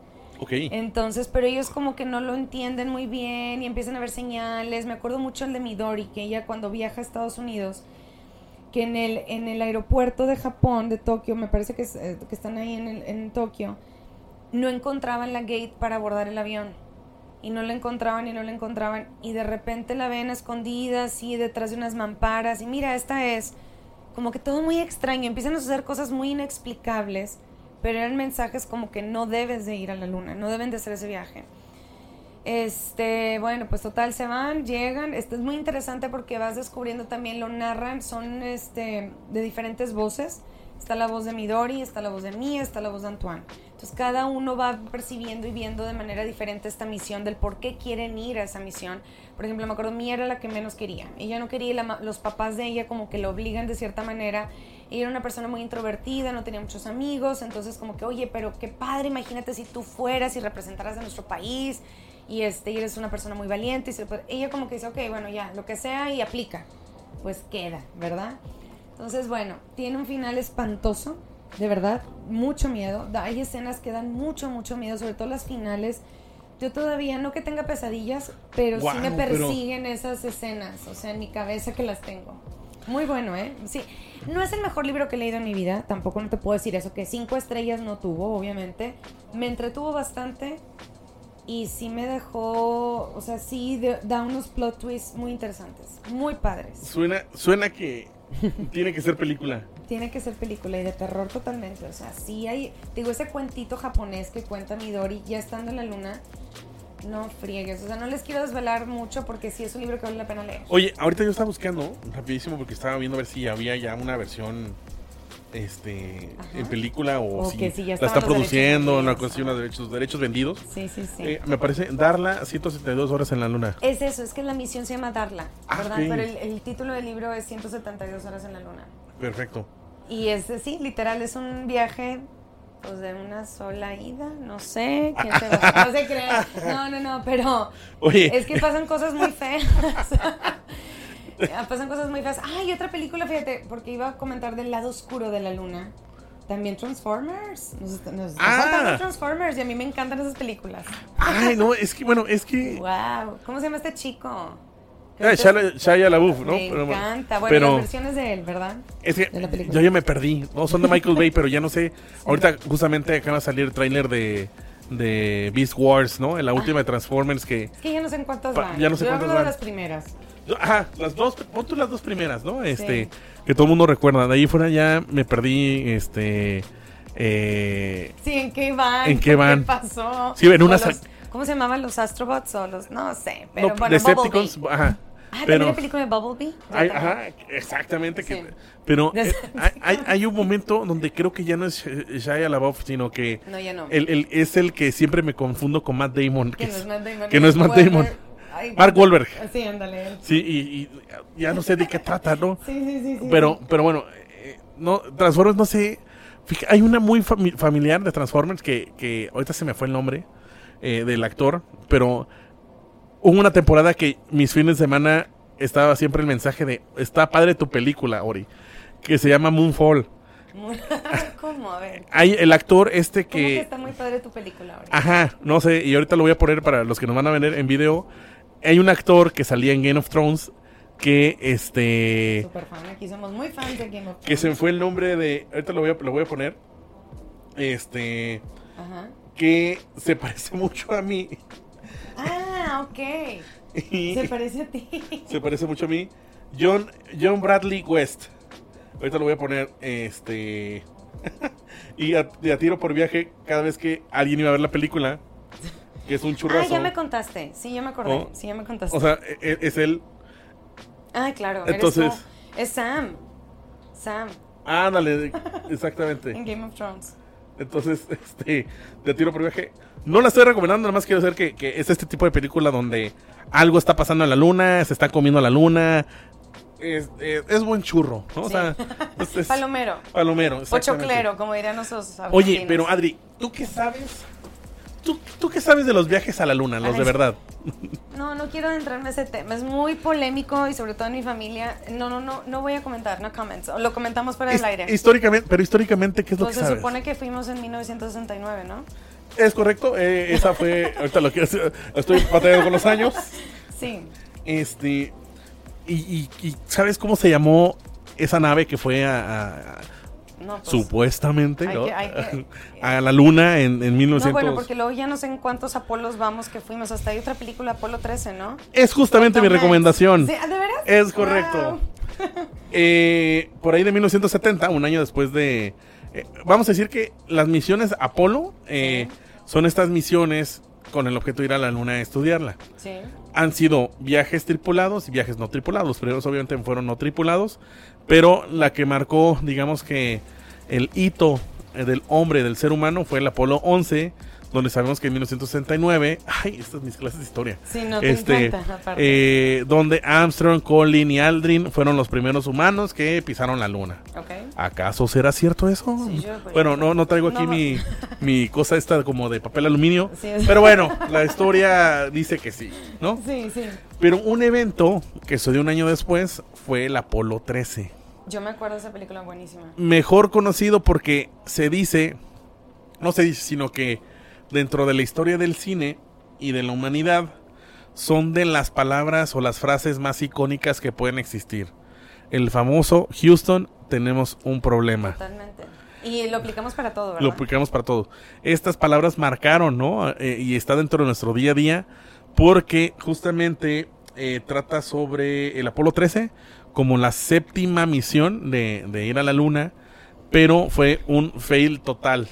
Entonces, pero ellos como que no lo entienden muy bien y empiezan a ver señales. Me acuerdo mucho el de Midori, que ella cuando viaja a Estados Unidos, que en el, en el aeropuerto de Japón, de Tokio, me parece que, eh, que están ahí en, el, en Tokio, no encontraban la gate para abordar el avión. Y no la encontraban y no la encontraban. Y de repente la ven escondida así detrás de unas mamparas. Y mira, esta es como que todo muy extraño. Empiezan a suceder cosas muy inexplicables pero eran mensajes como que no debes de ir a la luna, no deben de hacer ese viaje. Este, bueno, pues total se van, llegan. Esto es muy interesante porque vas descubriendo también, lo narran, son este, de diferentes voces. Está la voz de Midori, está la voz de Mia, está la voz de Antoine. Entonces cada uno va percibiendo y viendo de manera diferente esta misión, del por qué quieren ir a esa misión. Por ejemplo, me acuerdo, Mia era la que menos quería. Ella no quería, los papás de ella como que lo obligan de cierta manera ella era una persona muy introvertida, no tenía muchos amigos, entonces como que, oye, pero qué padre, imagínate si tú fueras y representaras a nuestro país y este, eres una persona muy valiente. Y ella como que dice, ok, bueno, ya, lo que sea y aplica. Pues queda, ¿verdad? Entonces, bueno, tiene un final espantoso, de verdad, mucho miedo. Hay escenas que dan mucho, mucho miedo, sobre todo las finales. Yo todavía, no que tenga pesadillas, pero sí me persiguen esas escenas, o sea, en mi cabeza que las tengo. Muy bueno, ¿eh? Sí. No es el mejor libro que he leído en mi vida, tampoco no te puedo decir eso, que cinco estrellas no tuvo, obviamente. Me entretuvo bastante y sí me dejó, o sea, sí da unos plot twists muy interesantes, muy padres. Suena, suena que tiene que ser película. Tiene que ser película y de terror totalmente, o sea, sí hay, digo, ese cuentito japonés que cuenta Midori ya estando en la luna no friegues, o sea, no les quiero desvelar mucho porque sí es un libro que vale la pena leer. Oye, ahorita yo estaba buscando rapidísimo porque estaba viendo a ver si había ya una versión este en película o, si la están produciendo, una cuestión de derechos, derechos vendidos. Sí, sí, sí. Eh, me parece Darla 172 horas en la luna. Es eso, es que la misión se llama Darla, ah, ¿verdad? Pero el, el, título del libro es 172 horas en la luna. Perfecto. Y es sí, literal es un viaje pues de una sola ida, no sé, quién va, [LAUGHS] no se cree, no, no, no, pero Oye. es que pasan cosas muy feas. [LAUGHS] [LAUGHS] pasan cosas muy feas. Ay, otra película, fíjate, porque iba a comentar del lado oscuro de la luna. También Transformers. Nos, nos ah. Transformers y a mí me encantan esas películas. Ay, no, es que, bueno, es que. Wow. ¿Cómo se llama este chico? Eh, Shia LaBeouf, ¿no? Me encanta. Bueno, las versiones de él, ¿verdad? Es que yo ya me perdí. No, son de Michael Bay, pero ya no sé. Ahorita justamente acaba de salir el tráiler de, de Beast Wars, ¿no? En la última de Transformers que... Es que ya no sé en cuántas van. Ya no sé cuántas van. las primeras. Ajá, las dos, pon tú las dos primeras, ¿no? Este, que todo el mundo recuerda. De ahí fuera ya me perdí, este... Eh, sí, ¿en qué van? ¿En qué van? ¿Qué pasó? Sí, en una... ¿Cómo se llamaban los Astrobots o los.? No sé. Pero no, bueno, Decepticons, ajá. Ah, pero, la película de Bumblebee? ajá, exactamente. Que, pero eh, hay, hay, un momento donde creo que ya no es Shia LaBeouf, sino que no, ya no. El, es el que siempre me confundo con Matt Damon. Que, no es Matt Damon. Que no es Matt Damon. Mark Wahlberg. Sí, ándale. Sí, y, ya no sé de qué trata, ¿no? Sí, sí, sí. sí pero, pero bueno, eh, no, Transformers, no sé. hay una muy familiar de Transformers que, que ahorita se me fue el nombre eh, del actor, pero hubo una temporada que mis fines de semana estaba siempre el mensaje de, está padre tu película, Ori, que se llama Moonfall. [LAUGHS] ¿Cómo? A ver. Hay el actor este que... que está muy padre tu película, Ori? Ajá, no sé, y ahorita lo voy a poner para los que nos van a ver en video. Hay un actor que salía en Game of Thrones que este... Super fan, aquí somos muy fans de Game of Thrones. Que se fue el nombre de... Ahorita lo voy a, lo voy a poner. Este... Ajá que se parece [LAUGHS] mucho a mí. Ah, ok. se parece a ti. [LAUGHS] Se parece mucho a mí. John, John Bradley West. Ahorita lo voy a poner, este... [LAUGHS] y, a, tiro por viaje cada vez que alguien iba a ver la película, que es un churrasco. Ah, ya me contaste. Sí, ya me acordé. Oh. sí, ya me contaste. O sea, e, e, es, él. Ah, claro. Entonces. es Sam. Sam. Ándale, [LAUGHS] exactamente. en Game of Thrones. Entonces, [LAUGHS] este, de tiro por viaje. No la estoy recomendando, nada más quiero decir que, es este tipo de película donde algo está pasando en la luna, se está comiendo la luna. Es, buen churro, ¿no? O sea, [LAUGHS] palomero. Palomero, Pochoclero, como dirían nosotros. Oye, pero Adri, ¿tú qué sabes ¿Tú, qué sabes de los viajes a la luna, los de verdad? [LAUGHS] No, no quiero adentrarme a ese tema. Es muy polémico y sobre todo en mi familia. No, no, no, no voy a comentar, no comments. Lo comentamos fuera del aire. Históricamente, pero históricamente, ¿qué es lo pues que se supone que fuimos en 1969, ¿no? Es correcto. Eh, esa fue. [LAUGHS] ahorita lo quiero Estoy batallando con los años. Sí. Este. Y, y, ¿sabes cómo se llamó esa nave que fue a pues, supuestamente, [LAUGHS] a la luna en, en 1900. No, bueno, porque luego ya no sé en cuántos Apolos vamos que fuimos. Hasta hay otra película, Apolo 13, ¿no? Es justamente mi recomendación. ¿De veras? Es correcto. [LAUGHS] Eh, por ahí de 1970, un año después de... Eh, vamos a decir que las misiones Apolo eh, son estas misiones con el objeto de ir a la luna a estudiarla. Sí. Han sido viajes tripulados y viajes no tripulados. Los primeros obviamente fueron no tripulados, pero la que marcó, digamos que el hito eh, del hombre, del ser humano, fue el Apolo 11, donde sabemos que en 1969, ay, estas son mis clases de historia. Sí, no te este, eh, donde Armstrong, Collin y Aldrin fueron los primeros humanos que pisaron la luna. ¿Acaso será cierto eso? bueno, no, no traigo aquí Mi, mi cosa esta como de papel aluminio, [LAUGHS] pero bueno, la historia dice que sí, ¿no? Sí, sí. Pero un evento que sucedió un año después fue el Apolo 13. Yo me acuerdo de esa película buenísima. Mejor conocido porque se dice, no se dice, sino que dentro de la historia del cine y de la humanidad son de las palabras o las frases más icónicas que pueden existir. El famoso Houston, tenemos un problema. Totalmente. Y lo aplicamos para todo, ¿verdad? Lo aplicamos para todo. Estas palabras marcaron, ¿no? Eh, y está dentro de nuestro día a día porque justamente eh, trata sobre el Apolo 13 como la séptima misión de, de, ir a la luna, pero fue un fail total.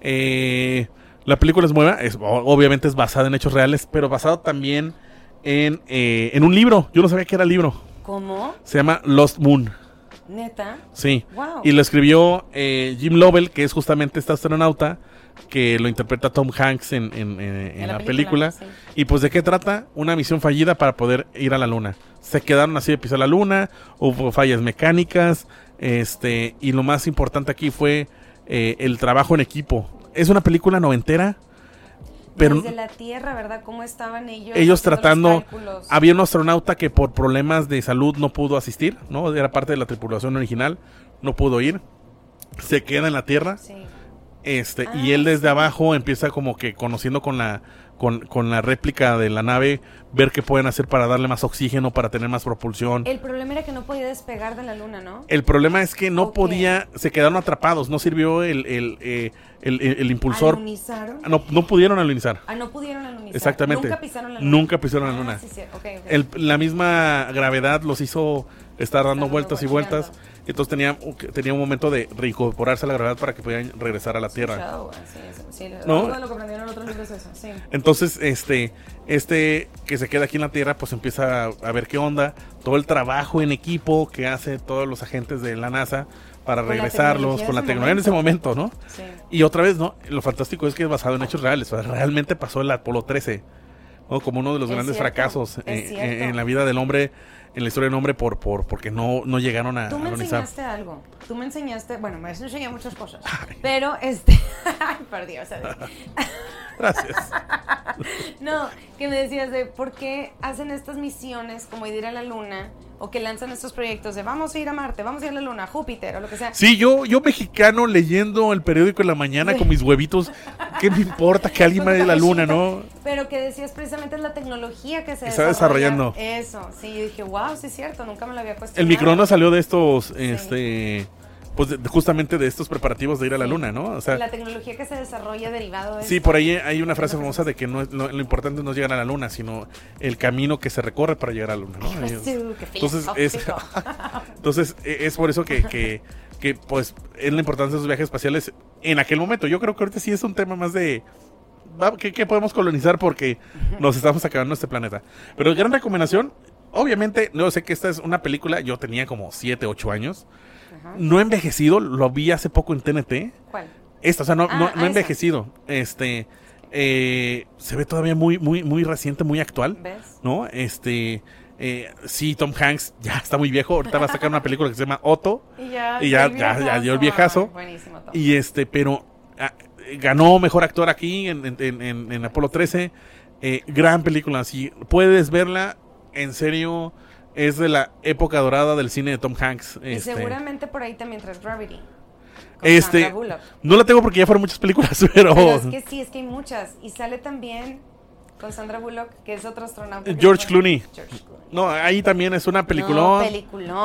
Eh, la película es nueva, es, obviamente es basada en hechos reales, pero basado también en, eh, en un libro. Yo no sabía que era libro. ¿Cómo? Se llama Lost Moon. ¿Neta? Sí. Y lo escribió eh, Jim Lovell, que es justamente este astronauta que lo interpreta Tom Hanks en, en, la, película. Y pues de qué trata? Una misión fallida para poder ir a la luna. Se quedaron así de pisar la luna, hubo fallas mecánicas, este, y lo más importante aquí fue eh, el trabajo en equipo. Es una película noventera. Pero Desde la Tierra, ¿verdad? ¿Cómo estaban ellos? Ellos tratando. Había un astronauta que por problemas de salud no pudo asistir, ¿no? Era parte de la tripulación original, no pudo ir. Se queda en la Tierra. Sí este, y él desde abajo empieza como que conociendo con la, con, con, la réplica de la nave, ver qué pueden hacer para darle más oxígeno, para tener más propulsión. El problema era que no podía despegar de la luna, ¿no? El problema es que no podía, se quedaron atrapados, no sirvió el, el, eh, el, impulsor. ¿Alunizaron? No, no pudieron alunizar. Ah, no pudieron alunizar. Exactamente. Nunca pisaron la luna. Nunca pisaron la luna. Ah, la misma gravedad los hizo estar dando vueltas y vueltas. Entonces tenía, tenía un momento de reincorporarse a la gravedad para que pudieran regresar a la Tierra. Entonces, este, este que se queda aquí en la Tierra, pues empieza a, ver qué onda, todo el trabajo en equipo que hace todos los agentes de la NASA para regresarlos con la tecnología en ese momento, ¿no? Y otra vez, ¿no? Lo fantástico es que es basado en hechos reales. realmente pasó el Apolo 13, ¿no? Como uno de los grandes fracasos en, la vida del hombre en la historia del hombre por, por, porque no, no llegaron a Tú me enseñaste algo. Tú me enseñaste, bueno, me enseñé muchas cosas. Pero este. [LAUGHS] Ay, por Dios, Gracias. [LAUGHS] no, que me decías de por qué hacen estas misiones como ir a la luna o que lanzan estos proyectos de vamos a ir a Marte, vamos a ir a la Luna, Júpiter o lo que sea. Sí, yo, yo mexicano leyendo el periódico en la mañana con mis huevitos, ¿qué me importa que alguien vaya a la Luna, no? Pero que decías precisamente es la tecnología que se está desarrollando. Eso, sí, yo dije, wow, sí es cierto, nunca me lo había cuestionado. El microondas salió de estos, este pues justamente de estos preparativos de ir a la luna, ¿no? O sea, la tecnología que se desarrolla derivado de Sí, por ahí hay una frase famosa de que no lo, importante no es llegar a la luna, sino el camino que se recorre para llegar a la luna, ¿no? [LAUGHS] entonces, es, [LAUGHS] entonces e, es por eso que, que pues es la importancia de los viajes espaciales en aquel momento. Yo creo que ahorita sí es un tema más de ¿qué, podemos colonizar porque nos estamos acabando este planeta. Pero gran recomendación, obviamente, no sé que esta es una película, yo tenía como 7, 8 años. No he envejecido, lo vi hace poco en TNT. ¿Cuál? Esta, o sea, no, no, ah, envejecido. Este, eh, se ve todavía muy, muy, muy reciente, muy actual. ¿Ves? ¿No? Este, eh, sí, Tom Hanks ya está muy viejo. Ahorita va a sacar una película que se llama Otto. [LAUGHS] Y ya, y ya, dio el viejazo. buenísimo, Y este, pero ah, ganó mejor actor aquí en, en, en, Apolo 13. Eh, gran película, si puedes verla, en serio, es de la época dorada del cine de Tom Hanks. Y este. seguramente por ahí también traes Gravity. Este, no la tengo porque ya fueron muchas películas, [LAUGHS] pero... es que sí, es que hay muchas. Y sale también con Sandra Bullock, que es otro astronauta. George Clooney. No, ahí también es una peliculón,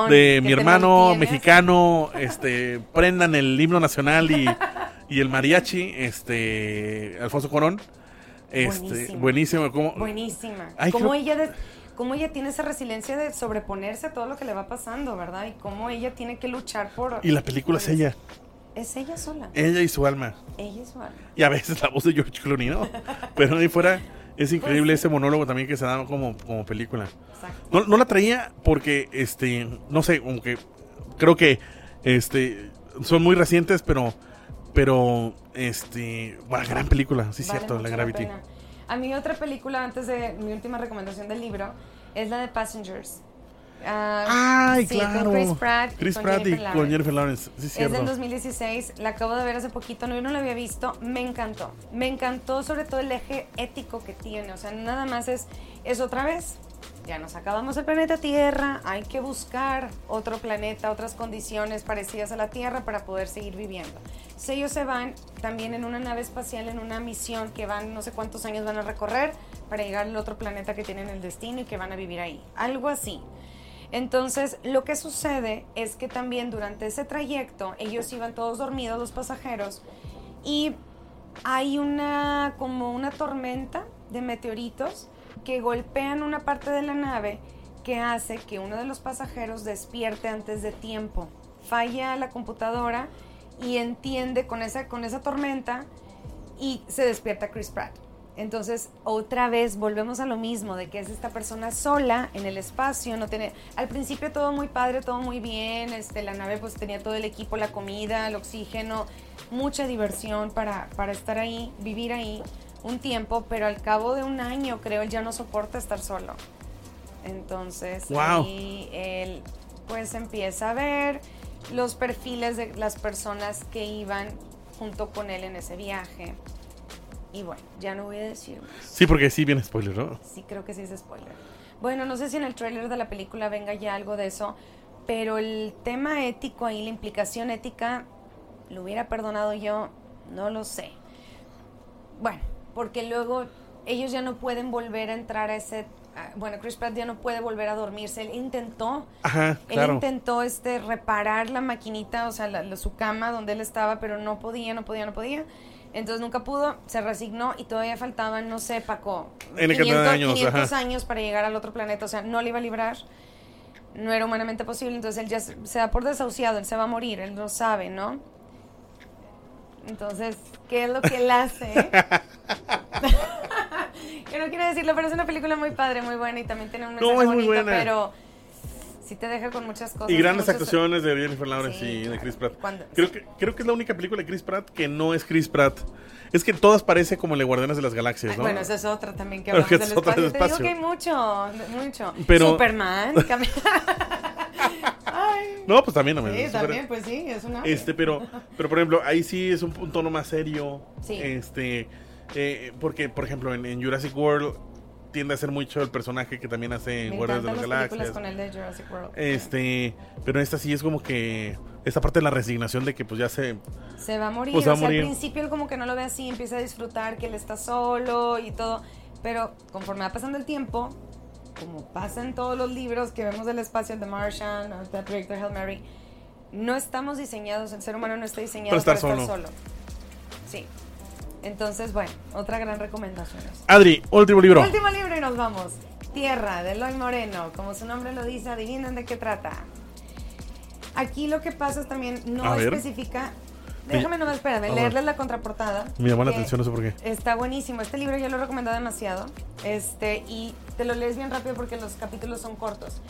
de mi hermano mexicano, [LAUGHS] este, prendan el himno nacional y, y el mariachi, este, Alfonso Corón. Este, buenísimo. Buenísima. como ella cómo ella tiene esa resiliencia de sobreponerse a todo lo que le va pasando, ¿verdad? Y cómo ella tiene que luchar por... Y la película es ella. Es ella sola. Ella y su alma. Ella y su alma. Y a veces la voz de George Clooney, ¿no? Pero ahí fuera es increíble pues ese monólogo también que se da como, como película. No, no, la traía porque, este, no sé, como que creo que, este, son muy recientes, pero, pero, este, bueno, gran película, sí es cierto, la Gravity. A mí otra película, antes de mi última recomendación del libro, es la de Passengers. Ah, Ay, claro. Chris Pratt. Chris Pratt y con Jennifer Lawrence. es del 2016. La acabo de ver hace poquito. No, yo no la había visto. Me encantó. Me encantó sobre todo el eje ético que tiene. O sea, nada más es, es otra vez. Ya nos acabamos el planeta Tierra. Hay que buscar otro planeta, otras condiciones parecidas a la Tierra para poder seguir viviendo. Entonces, ellos se van también en una nave espacial, en una misión que van, no sé cuántos años van a recorrer para llegar al otro planeta que tienen el destino y que van a vivir ahí. Algo así. Entonces, lo que sucede es que también durante ese trayecto ellos iban todos dormidos, los pasajeros, y hay una como una tormenta de meteoritos que golpean una parte de la nave que hace que uno de los pasajeros despierte antes de tiempo. Falla la computadora y entiende con esa, con esa tormenta y se despierta Chris Pratt. Entonces, otra vez volvemos a lo mismo, de que es esta persona sola en el espacio, no tiene, al principio todo muy padre, todo muy bien, este, la nave pues tenía todo el equipo, la comida, el oxígeno, mucha diversión para, para estar ahí, vivir ahí un tiempo, pero al cabo de un año creo él ya no soporta estar solo. Entonces, ahí él pues empieza a ver los perfiles de las personas que iban junto con él en ese viaje y bueno, ya no voy a decir más. Sí, porque sí viene spoiler, ¿no? Sí, creo que sí es spoiler. Bueno, no sé si en el trailer de la película venga ya algo de eso, pero el tema ético ahí, la implicación ética, lo hubiera perdonado yo, no lo sé. Bueno, porque luego ellos ya no pueden volver a entrar a ese bueno, Chris Pratt ya no puede volver a dormirse. Él intentó, Ajá, él intentó este reparar la maquinita, o sea, su cama donde él estaba, pero no podía, no podía, no podía. Entonces nunca pudo, se resignó y todavía faltaban, no sé, Paco, 500, años, años para llegar al otro planeta. O sea, no le iba a librar, no era humanamente posible. Entonces él ya se, da por desahuciado, él se va a morir, él lo sabe, ¿no? Entonces, ¿qué es lo que él hace? [LAUGHS] Yo no quiero decirlo, pero es una película muy padre, muy buena y también tiene un mensaje bonito, pero sí te deja con muchas cosas. Y grandes actuaciones de Jennifer Lawrence y de Chris Pratt. Creo, que, creo que es la única película de Chris Pratt que no es Chris Pratt. Es que todas parece como Le Guardianes de las Galaxias, ¿no? bueno, esa es otra también que [LAUGHS] hablamos del espacio. Te digo que hay mucho, mucho. Pero... Superman. [LAUGHS] [LAUGHS] No, pues también, no Sí, también, pues sí, es una. Este, pero, pero por ejemplo, ahí sí es un, tono más serio. Sí. Este, eh, porque, por ejemplo, en Jurassic World tiende a ser mucho el personaje que también hace en Guardianes de las Galaxias. Con el de Jurassic World. Este, pero esta sí es como que esta parte de la resignación de que pues ya se se va a morir, pues, o sea, al principio él como que no lo ve así, empieza a disfrutar que él está solo y todo, pero conforme va pasando el tiempo, como pasa en todos los libros que vemos del espacio de Martian, el proyecto Hail Mary, no estamos diseñados, el ser humano no está diseñado para estar, solo. Sí. Entonces, bueno, otra gran recomendación. Adri, último libro. Último libro y nos vamos. Tierra, de Eloy Moreno. Como su nombre lo dice, adivinen de qué trata. Aquí lo que pasa es también no especifica. Déjame nomás, espérame, leerles la contraportada. Me llamó la atención, no sé por qué. Está buenísimo. Este libro yo lo he recomendado demasiado. Este, y te lo lees bien rápido porque los capítulos son cortos.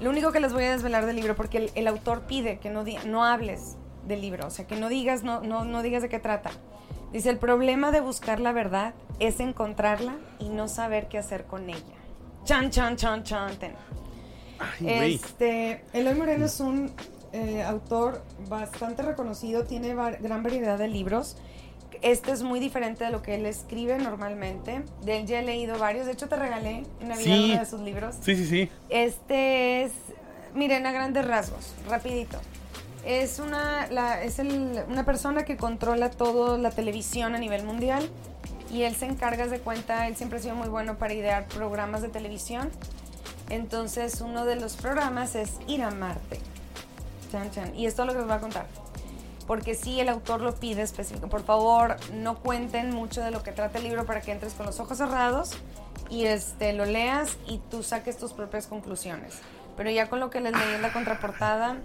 Lo único que les voy a desvelar del libro, porque el, autor pide que no, no hables del libro, o sea, que no digas, no, no, no digas de qué trata. Dice, el problema de buscar la verdad es encontrarla y no saber qué hacer con ella. Chan, chan, chan, chan. este, Eloy Moreno es un eh, autor bastante reconocido, tiene gran variedad de libros. Este es muy diferente de lo que él escribe normalmente. De él ya he leído varios. De hecho, te regalé en Navidad uno de sus libros. Sí, sí, sí. Este es, miren, a grandes rasgos, rapidito. Es una, es una persona que controla toda la televisión a nivel mundial y él se encarga de cuenta, él siempre ha sido muy bueno para idear programas de televisión. Entonces uno de los programas es Ir a Marte. Y esto es lo que les voy a contar. Porque si el autor lo pide específico. Por favor, no cuenten mucho de lo que trata el libro para que entres con los ojos cerrados y este, lo leas y tú saques tus propias conclusiones. Pero ya con lo que les leí en la contraportada,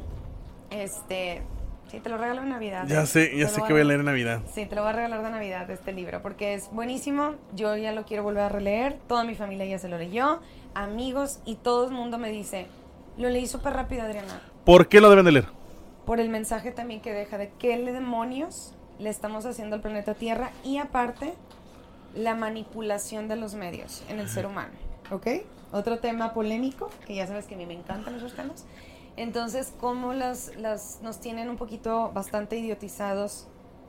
este, sí, te lo regalo en Navidad. Ya ¿eh? sé, ya sé que voy a leer en Navidad. Sí, te lo voy a regalar de Navidad este libro, porque es buenísimo. Yo ya lo quiero volver a releer. Toda mi familia ya se lo leyó, amigos, y todo el mundo me dice, lo leí súper rápido, Adriana. ¿Por qué lo deben de leer? Por el mensaje también que deja de qué demonios le estamos haciendo al planeta Tierra y aparte la manipulación de los medios en el ser humano. ¿Ok? Otro tema polémico, que ya sabes que a mí me encantan esos temas. Entonces, cómo las, las, nos tienen un poquito bastante idiotizados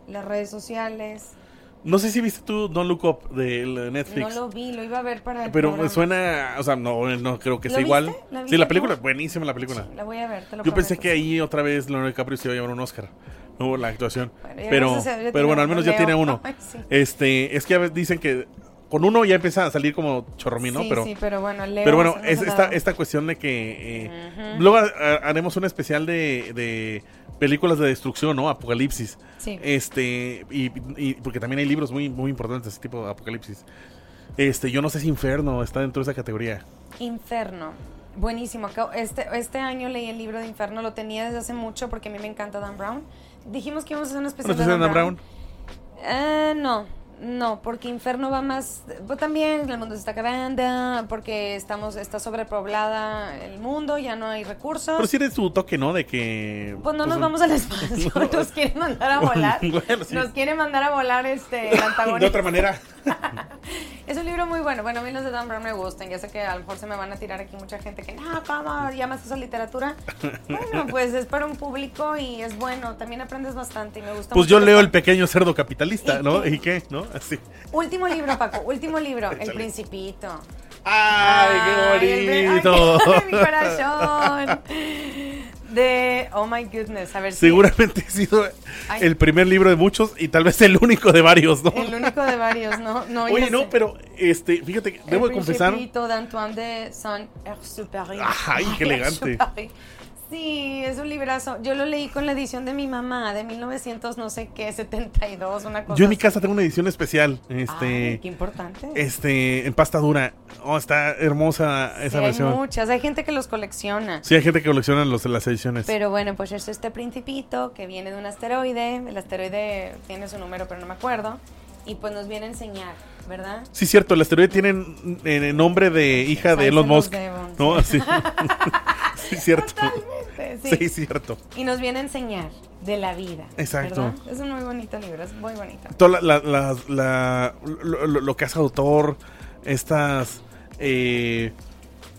las redes sociales. No sé si viste tú Don't Look Up de Netflix. No lo vi, lo iba a ver para Pero me suena, o sea, no, no creo que sea igual. sí, la película, buenísima la película. la voy a ver, te lo Yo pensé que ahí otra vez Leonardo DiCaprio se iba a llevar un Oscar. No, la actuación. pero, pero bueno, al menos ya tiene uno. [LAUGHS] Este, es que dicen que con uno ya empieza a salir como chorromín, ¿no? Sí, pero, sí, pero bueno, Pero bueno, es esta, esta cuestión de que... Eh, luego haremos un especial de, de, películas de destrucción, ¿no? Apocalipsis. Sí. Este, y, porque también hay libros muy, muy importantes de ese tipo de apocalipsis. Este, yo no sé si Inferno está dentro de esa categoría. Inferno. Buenísimo. Este, este año leí el libro de Inferno, lo tenía desde hace mucho porque a mí me encanta Dan Brown. Dijimos que íbamos a hacer una especial de Dan, Dan Brown. Eh, no, no, porque Inferno va más, pues también el mundo se está acabando, porque estamos, está sobrepoblada el mundo, ya no hay recursos. Pero si eres tu toque, ¿no? De que... Pues no pues, nos vamos al espacio, [LAUGHS] [LAUGHS] nos quieren mandar a volar. [LAUGHS] Nos quieren mandar a volar este, el antagonista. De otra manera. es un libro muy bueno. Bueno, a mí los de Dan Brown me gustan. Ya sé que a lo mejor se me van a tirar aquí mucha gente que, no, ¿cómo llamas eso literatura? Bueno, pues es para un público y es bueno. También aprendes bastante y me gusta Pues yo leo El Pequeño Cerdo Capitalista, ¿no? ¿Y qué? ¿No? [LAUGHS] Así. Último libro, Paco. Último libro. El Principito. ¡Ay, qué bonito! [LAUGHS] Ay, mi [LAUGHS] corazón! de Oh My Goodness, a ver si Seguramente ha sido el primer libro de muchos y tal vez el único de varios, ¿no? El único de varios, ¿no? no Oye, no, pero este, fíjate, debo de confesar. El de Antoine de Saint-Exupéry. ¡Ay, qué elegante! Sí, es un librazo. Yo lo leí con la edición de mi mamá, de 1900 no sé qué, 72, una cosa. Yo en mi casa tengo una edición especial. Este, qué importante. Este, en pasta dura. Oh, está hermosa esa versión. Hay muchas, hay gente que los colecciona. Sí, hay gente que colecciona los, las ediciones. Pero bueno, pues es este principito que viene de un asteroide. El asteroide tiene su número, pero no me acuerdo. Y pues nos viene a enseñar, ¿verdad? Sí, cierto, el asteroide tiene el nombre de hija de Elon Musk. ¿No? Así. [LAUGHS] sí, cierto. Sí. cierto. Y nos viene a enseñar de la vida. Exacto. Es un muy bonito libro, es muy bonito. Todo la, lo, que hace autor, estas, eh,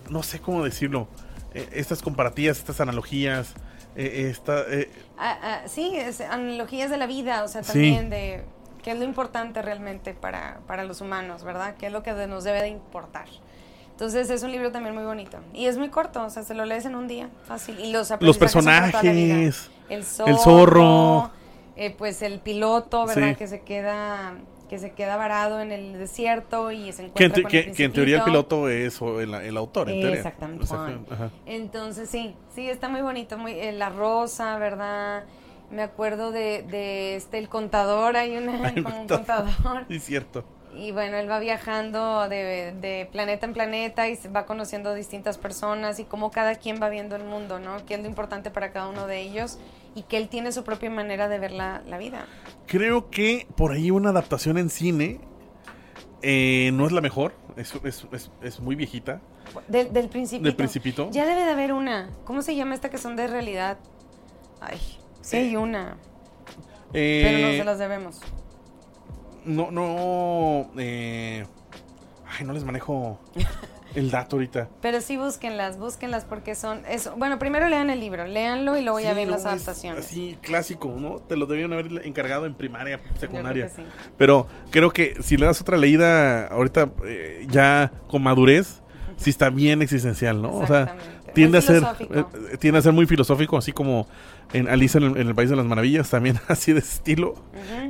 no sé cómo decirlo, eh, estas comparativas, estas analogías, eh, esta... Ah, ah, sí, analogías de la vida, o sea, también de qué es lo importante realmente para, para los humanos, ¿verdad? ¿Qué es lo que nos debe de importar? Entonces es un libro también muy bonito. Y es muy corto, o sea, se lo lees en un día, fácil. Y los, los personajes, el zorro, eh, pues el piloto, ¿verdad? Que se queda que se queda varado en el desierto y se encuentra que, con que, en teoría el piloto es el, autor, en teoría. Exactamente. Entonces sí, sí, está muy bonito. Muy, eh, la rosa, ¿verdad? Me acuerdo de, de este, el contador, hay, una, [LAUGHS] como un contador. [LAUGHS] Sí, cierto y bueno, él va viajando de, de, planeta en planeta y va conociendo distintas personas y cómo cada quien va viendo el mundo, ¿no? Qué es lo importante para cada uno de ellos y que él tiene su propia manera de ver la, la vida. Creo que por ahí una adaptación en cine eh, no es la mejor, es, es, es, es muy viejita. Del, del Principito. Del Principito. Ya debe de haber una. ¿Cómo se llama esta que son de realidad? Ay, sí hay una. Eh, pero no se las debemos. No, no. Eh, ay, no les manejo [LAUGHS] el dato ahorita. Pero sí búsquenlas, búsquenlas porque son eso. Bueno, primero lean el libro, léanlo y luego ya ven las adaptaciones. Así clásico, ¿no? Te lo debían haber encargado en primaria, secundaria. Sí. Pero creo que si le das otra leída ahorita eh, ya con madurez, sí está bien existencial, ¿no? O sea, tiende a ser eh, tiende a ser muy filosófico, así como en Alicia en el, País de las Maravillas, también [LAUGHS] así de estilo.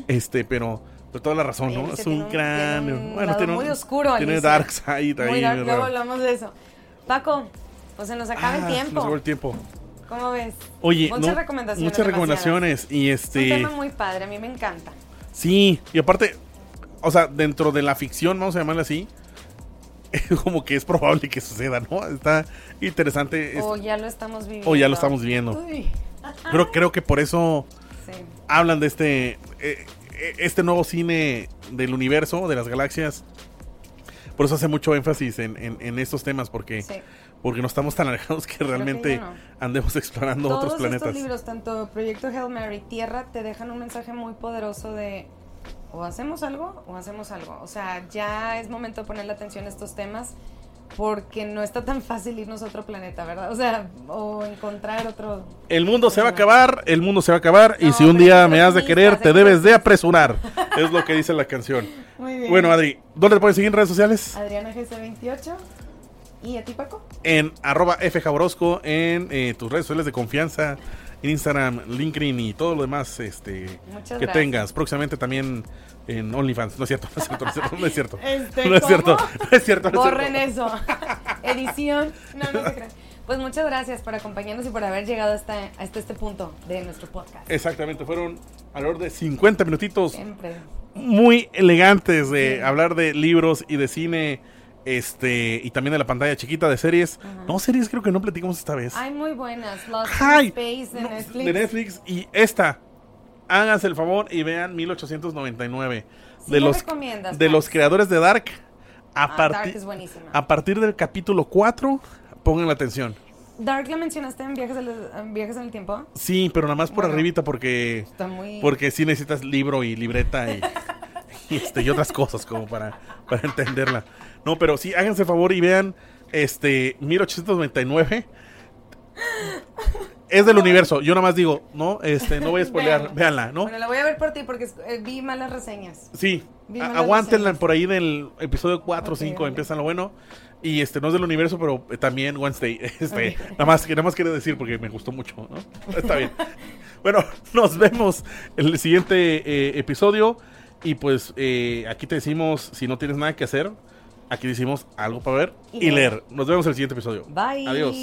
Este, pero pero toda la razón, ¿no? Es un gran. bueno, tiene muy oscuro. Tiene Dark Side ahí. luego hablamos de eso. Paco, pues se nos acaba el ah, tiempo. Se nos acaba el tiempo. ¿Cómo ves? Oye, muchas recomendaciones. Muchas recomendaciones. Y este. Es un tema muy padre, a mí me encanta. Sí, y aparte, o sea, dentro de la ficción, vamos a llamarle así, [LAUGHS] como que es probable que suceda, ¿no? Está interesante. O ya lo estamos viviendo. O ya lo estamos viviendo. Pero creo que por eso hablan de este. Eh, este nuevo cine del universo, de las galaxias, por eso hace mucho énfasis en, estos temas, porque, porque no estamos tan alejados que realmente andemos explorando otros planetas. Estos libros, tanto Proyecto Hail Mary, Tierra, te dejan un mensaje muy poderoso de o hacemos algo o hacemos algo. O sea, ya es momento de ponerle atención a estos temas porque no está tan fácil irnos a otro planeta, ¿verdad? O sea, o encontrar otro... El mundo se va a acabar, el mundo se va a acabar, y si un día me has de querer, te debes de apresurar. es lo que dice la canción. [LAUGHS] Muy bien. Bueno, Adri, ¿dónde te pueden seguir en redes sociales? Adriana GC28. ¿Y a ti, Paco? En arroba Jaborosco, en eh, tus redes sociales de confianza, Instagram, LinkedIn y todo lo demás este, que tengas. Próximamente también en OnlyFans. No es cierto, no es cierto, no es cierto. No es cierto, este, no es cierto, no es cierto Borren eso. Edición. No, no se crean. Pues muchas gracias por acompañarnos y por haber llegado hasta, hasta este punto de nuestro podcast. Exactamente, fueron alrededor de 50 minutitos. Siempre. Muy elegantes de hablar de libros y de cine este y también de la pantalla chiquita de series. No, series creo que no platicamos esta vez. Hay muy buenas. Lost Space de Netflix. De Netflix y esta háganse el favor y vean 1899. de los, de los creadores de Dark. A, ah, Dark es a partir del capítulo 4, pongan la atención. ¿Dark la mencionaste en viajes, en viajes en el tiempo? Sí, pero nada más por arribita porque, porque sí necesitas libro y libreta y, este, y otras cosas como para, para entenderla. No, pero sí, háganse el favor y vean este 1899 es del universo. Yo nada más digo, no, este, no voy a spoilear, [LAUGHS] véanla, ¿no? Bueno, la voy a ver por ti porque eh, vi malas reseñas. Sí, aguántenla por ahí del episodio 4 o 5, empiezan lo bueno. Y este no es del universo, pero eh, también Wednesday. [LAUGHS] Este, nada más que nada más quiero decir porque me gustó mucho, ¿no? Está bien. [LAUGHS] bueno, nos vemos en el siguiente eh, episodio. Y pues aquí te decimos, si no tienes nada que hacer, aquí decimos algo para ver y, leer. Nos vemos en el siguiente episodio. Bye. Adiós.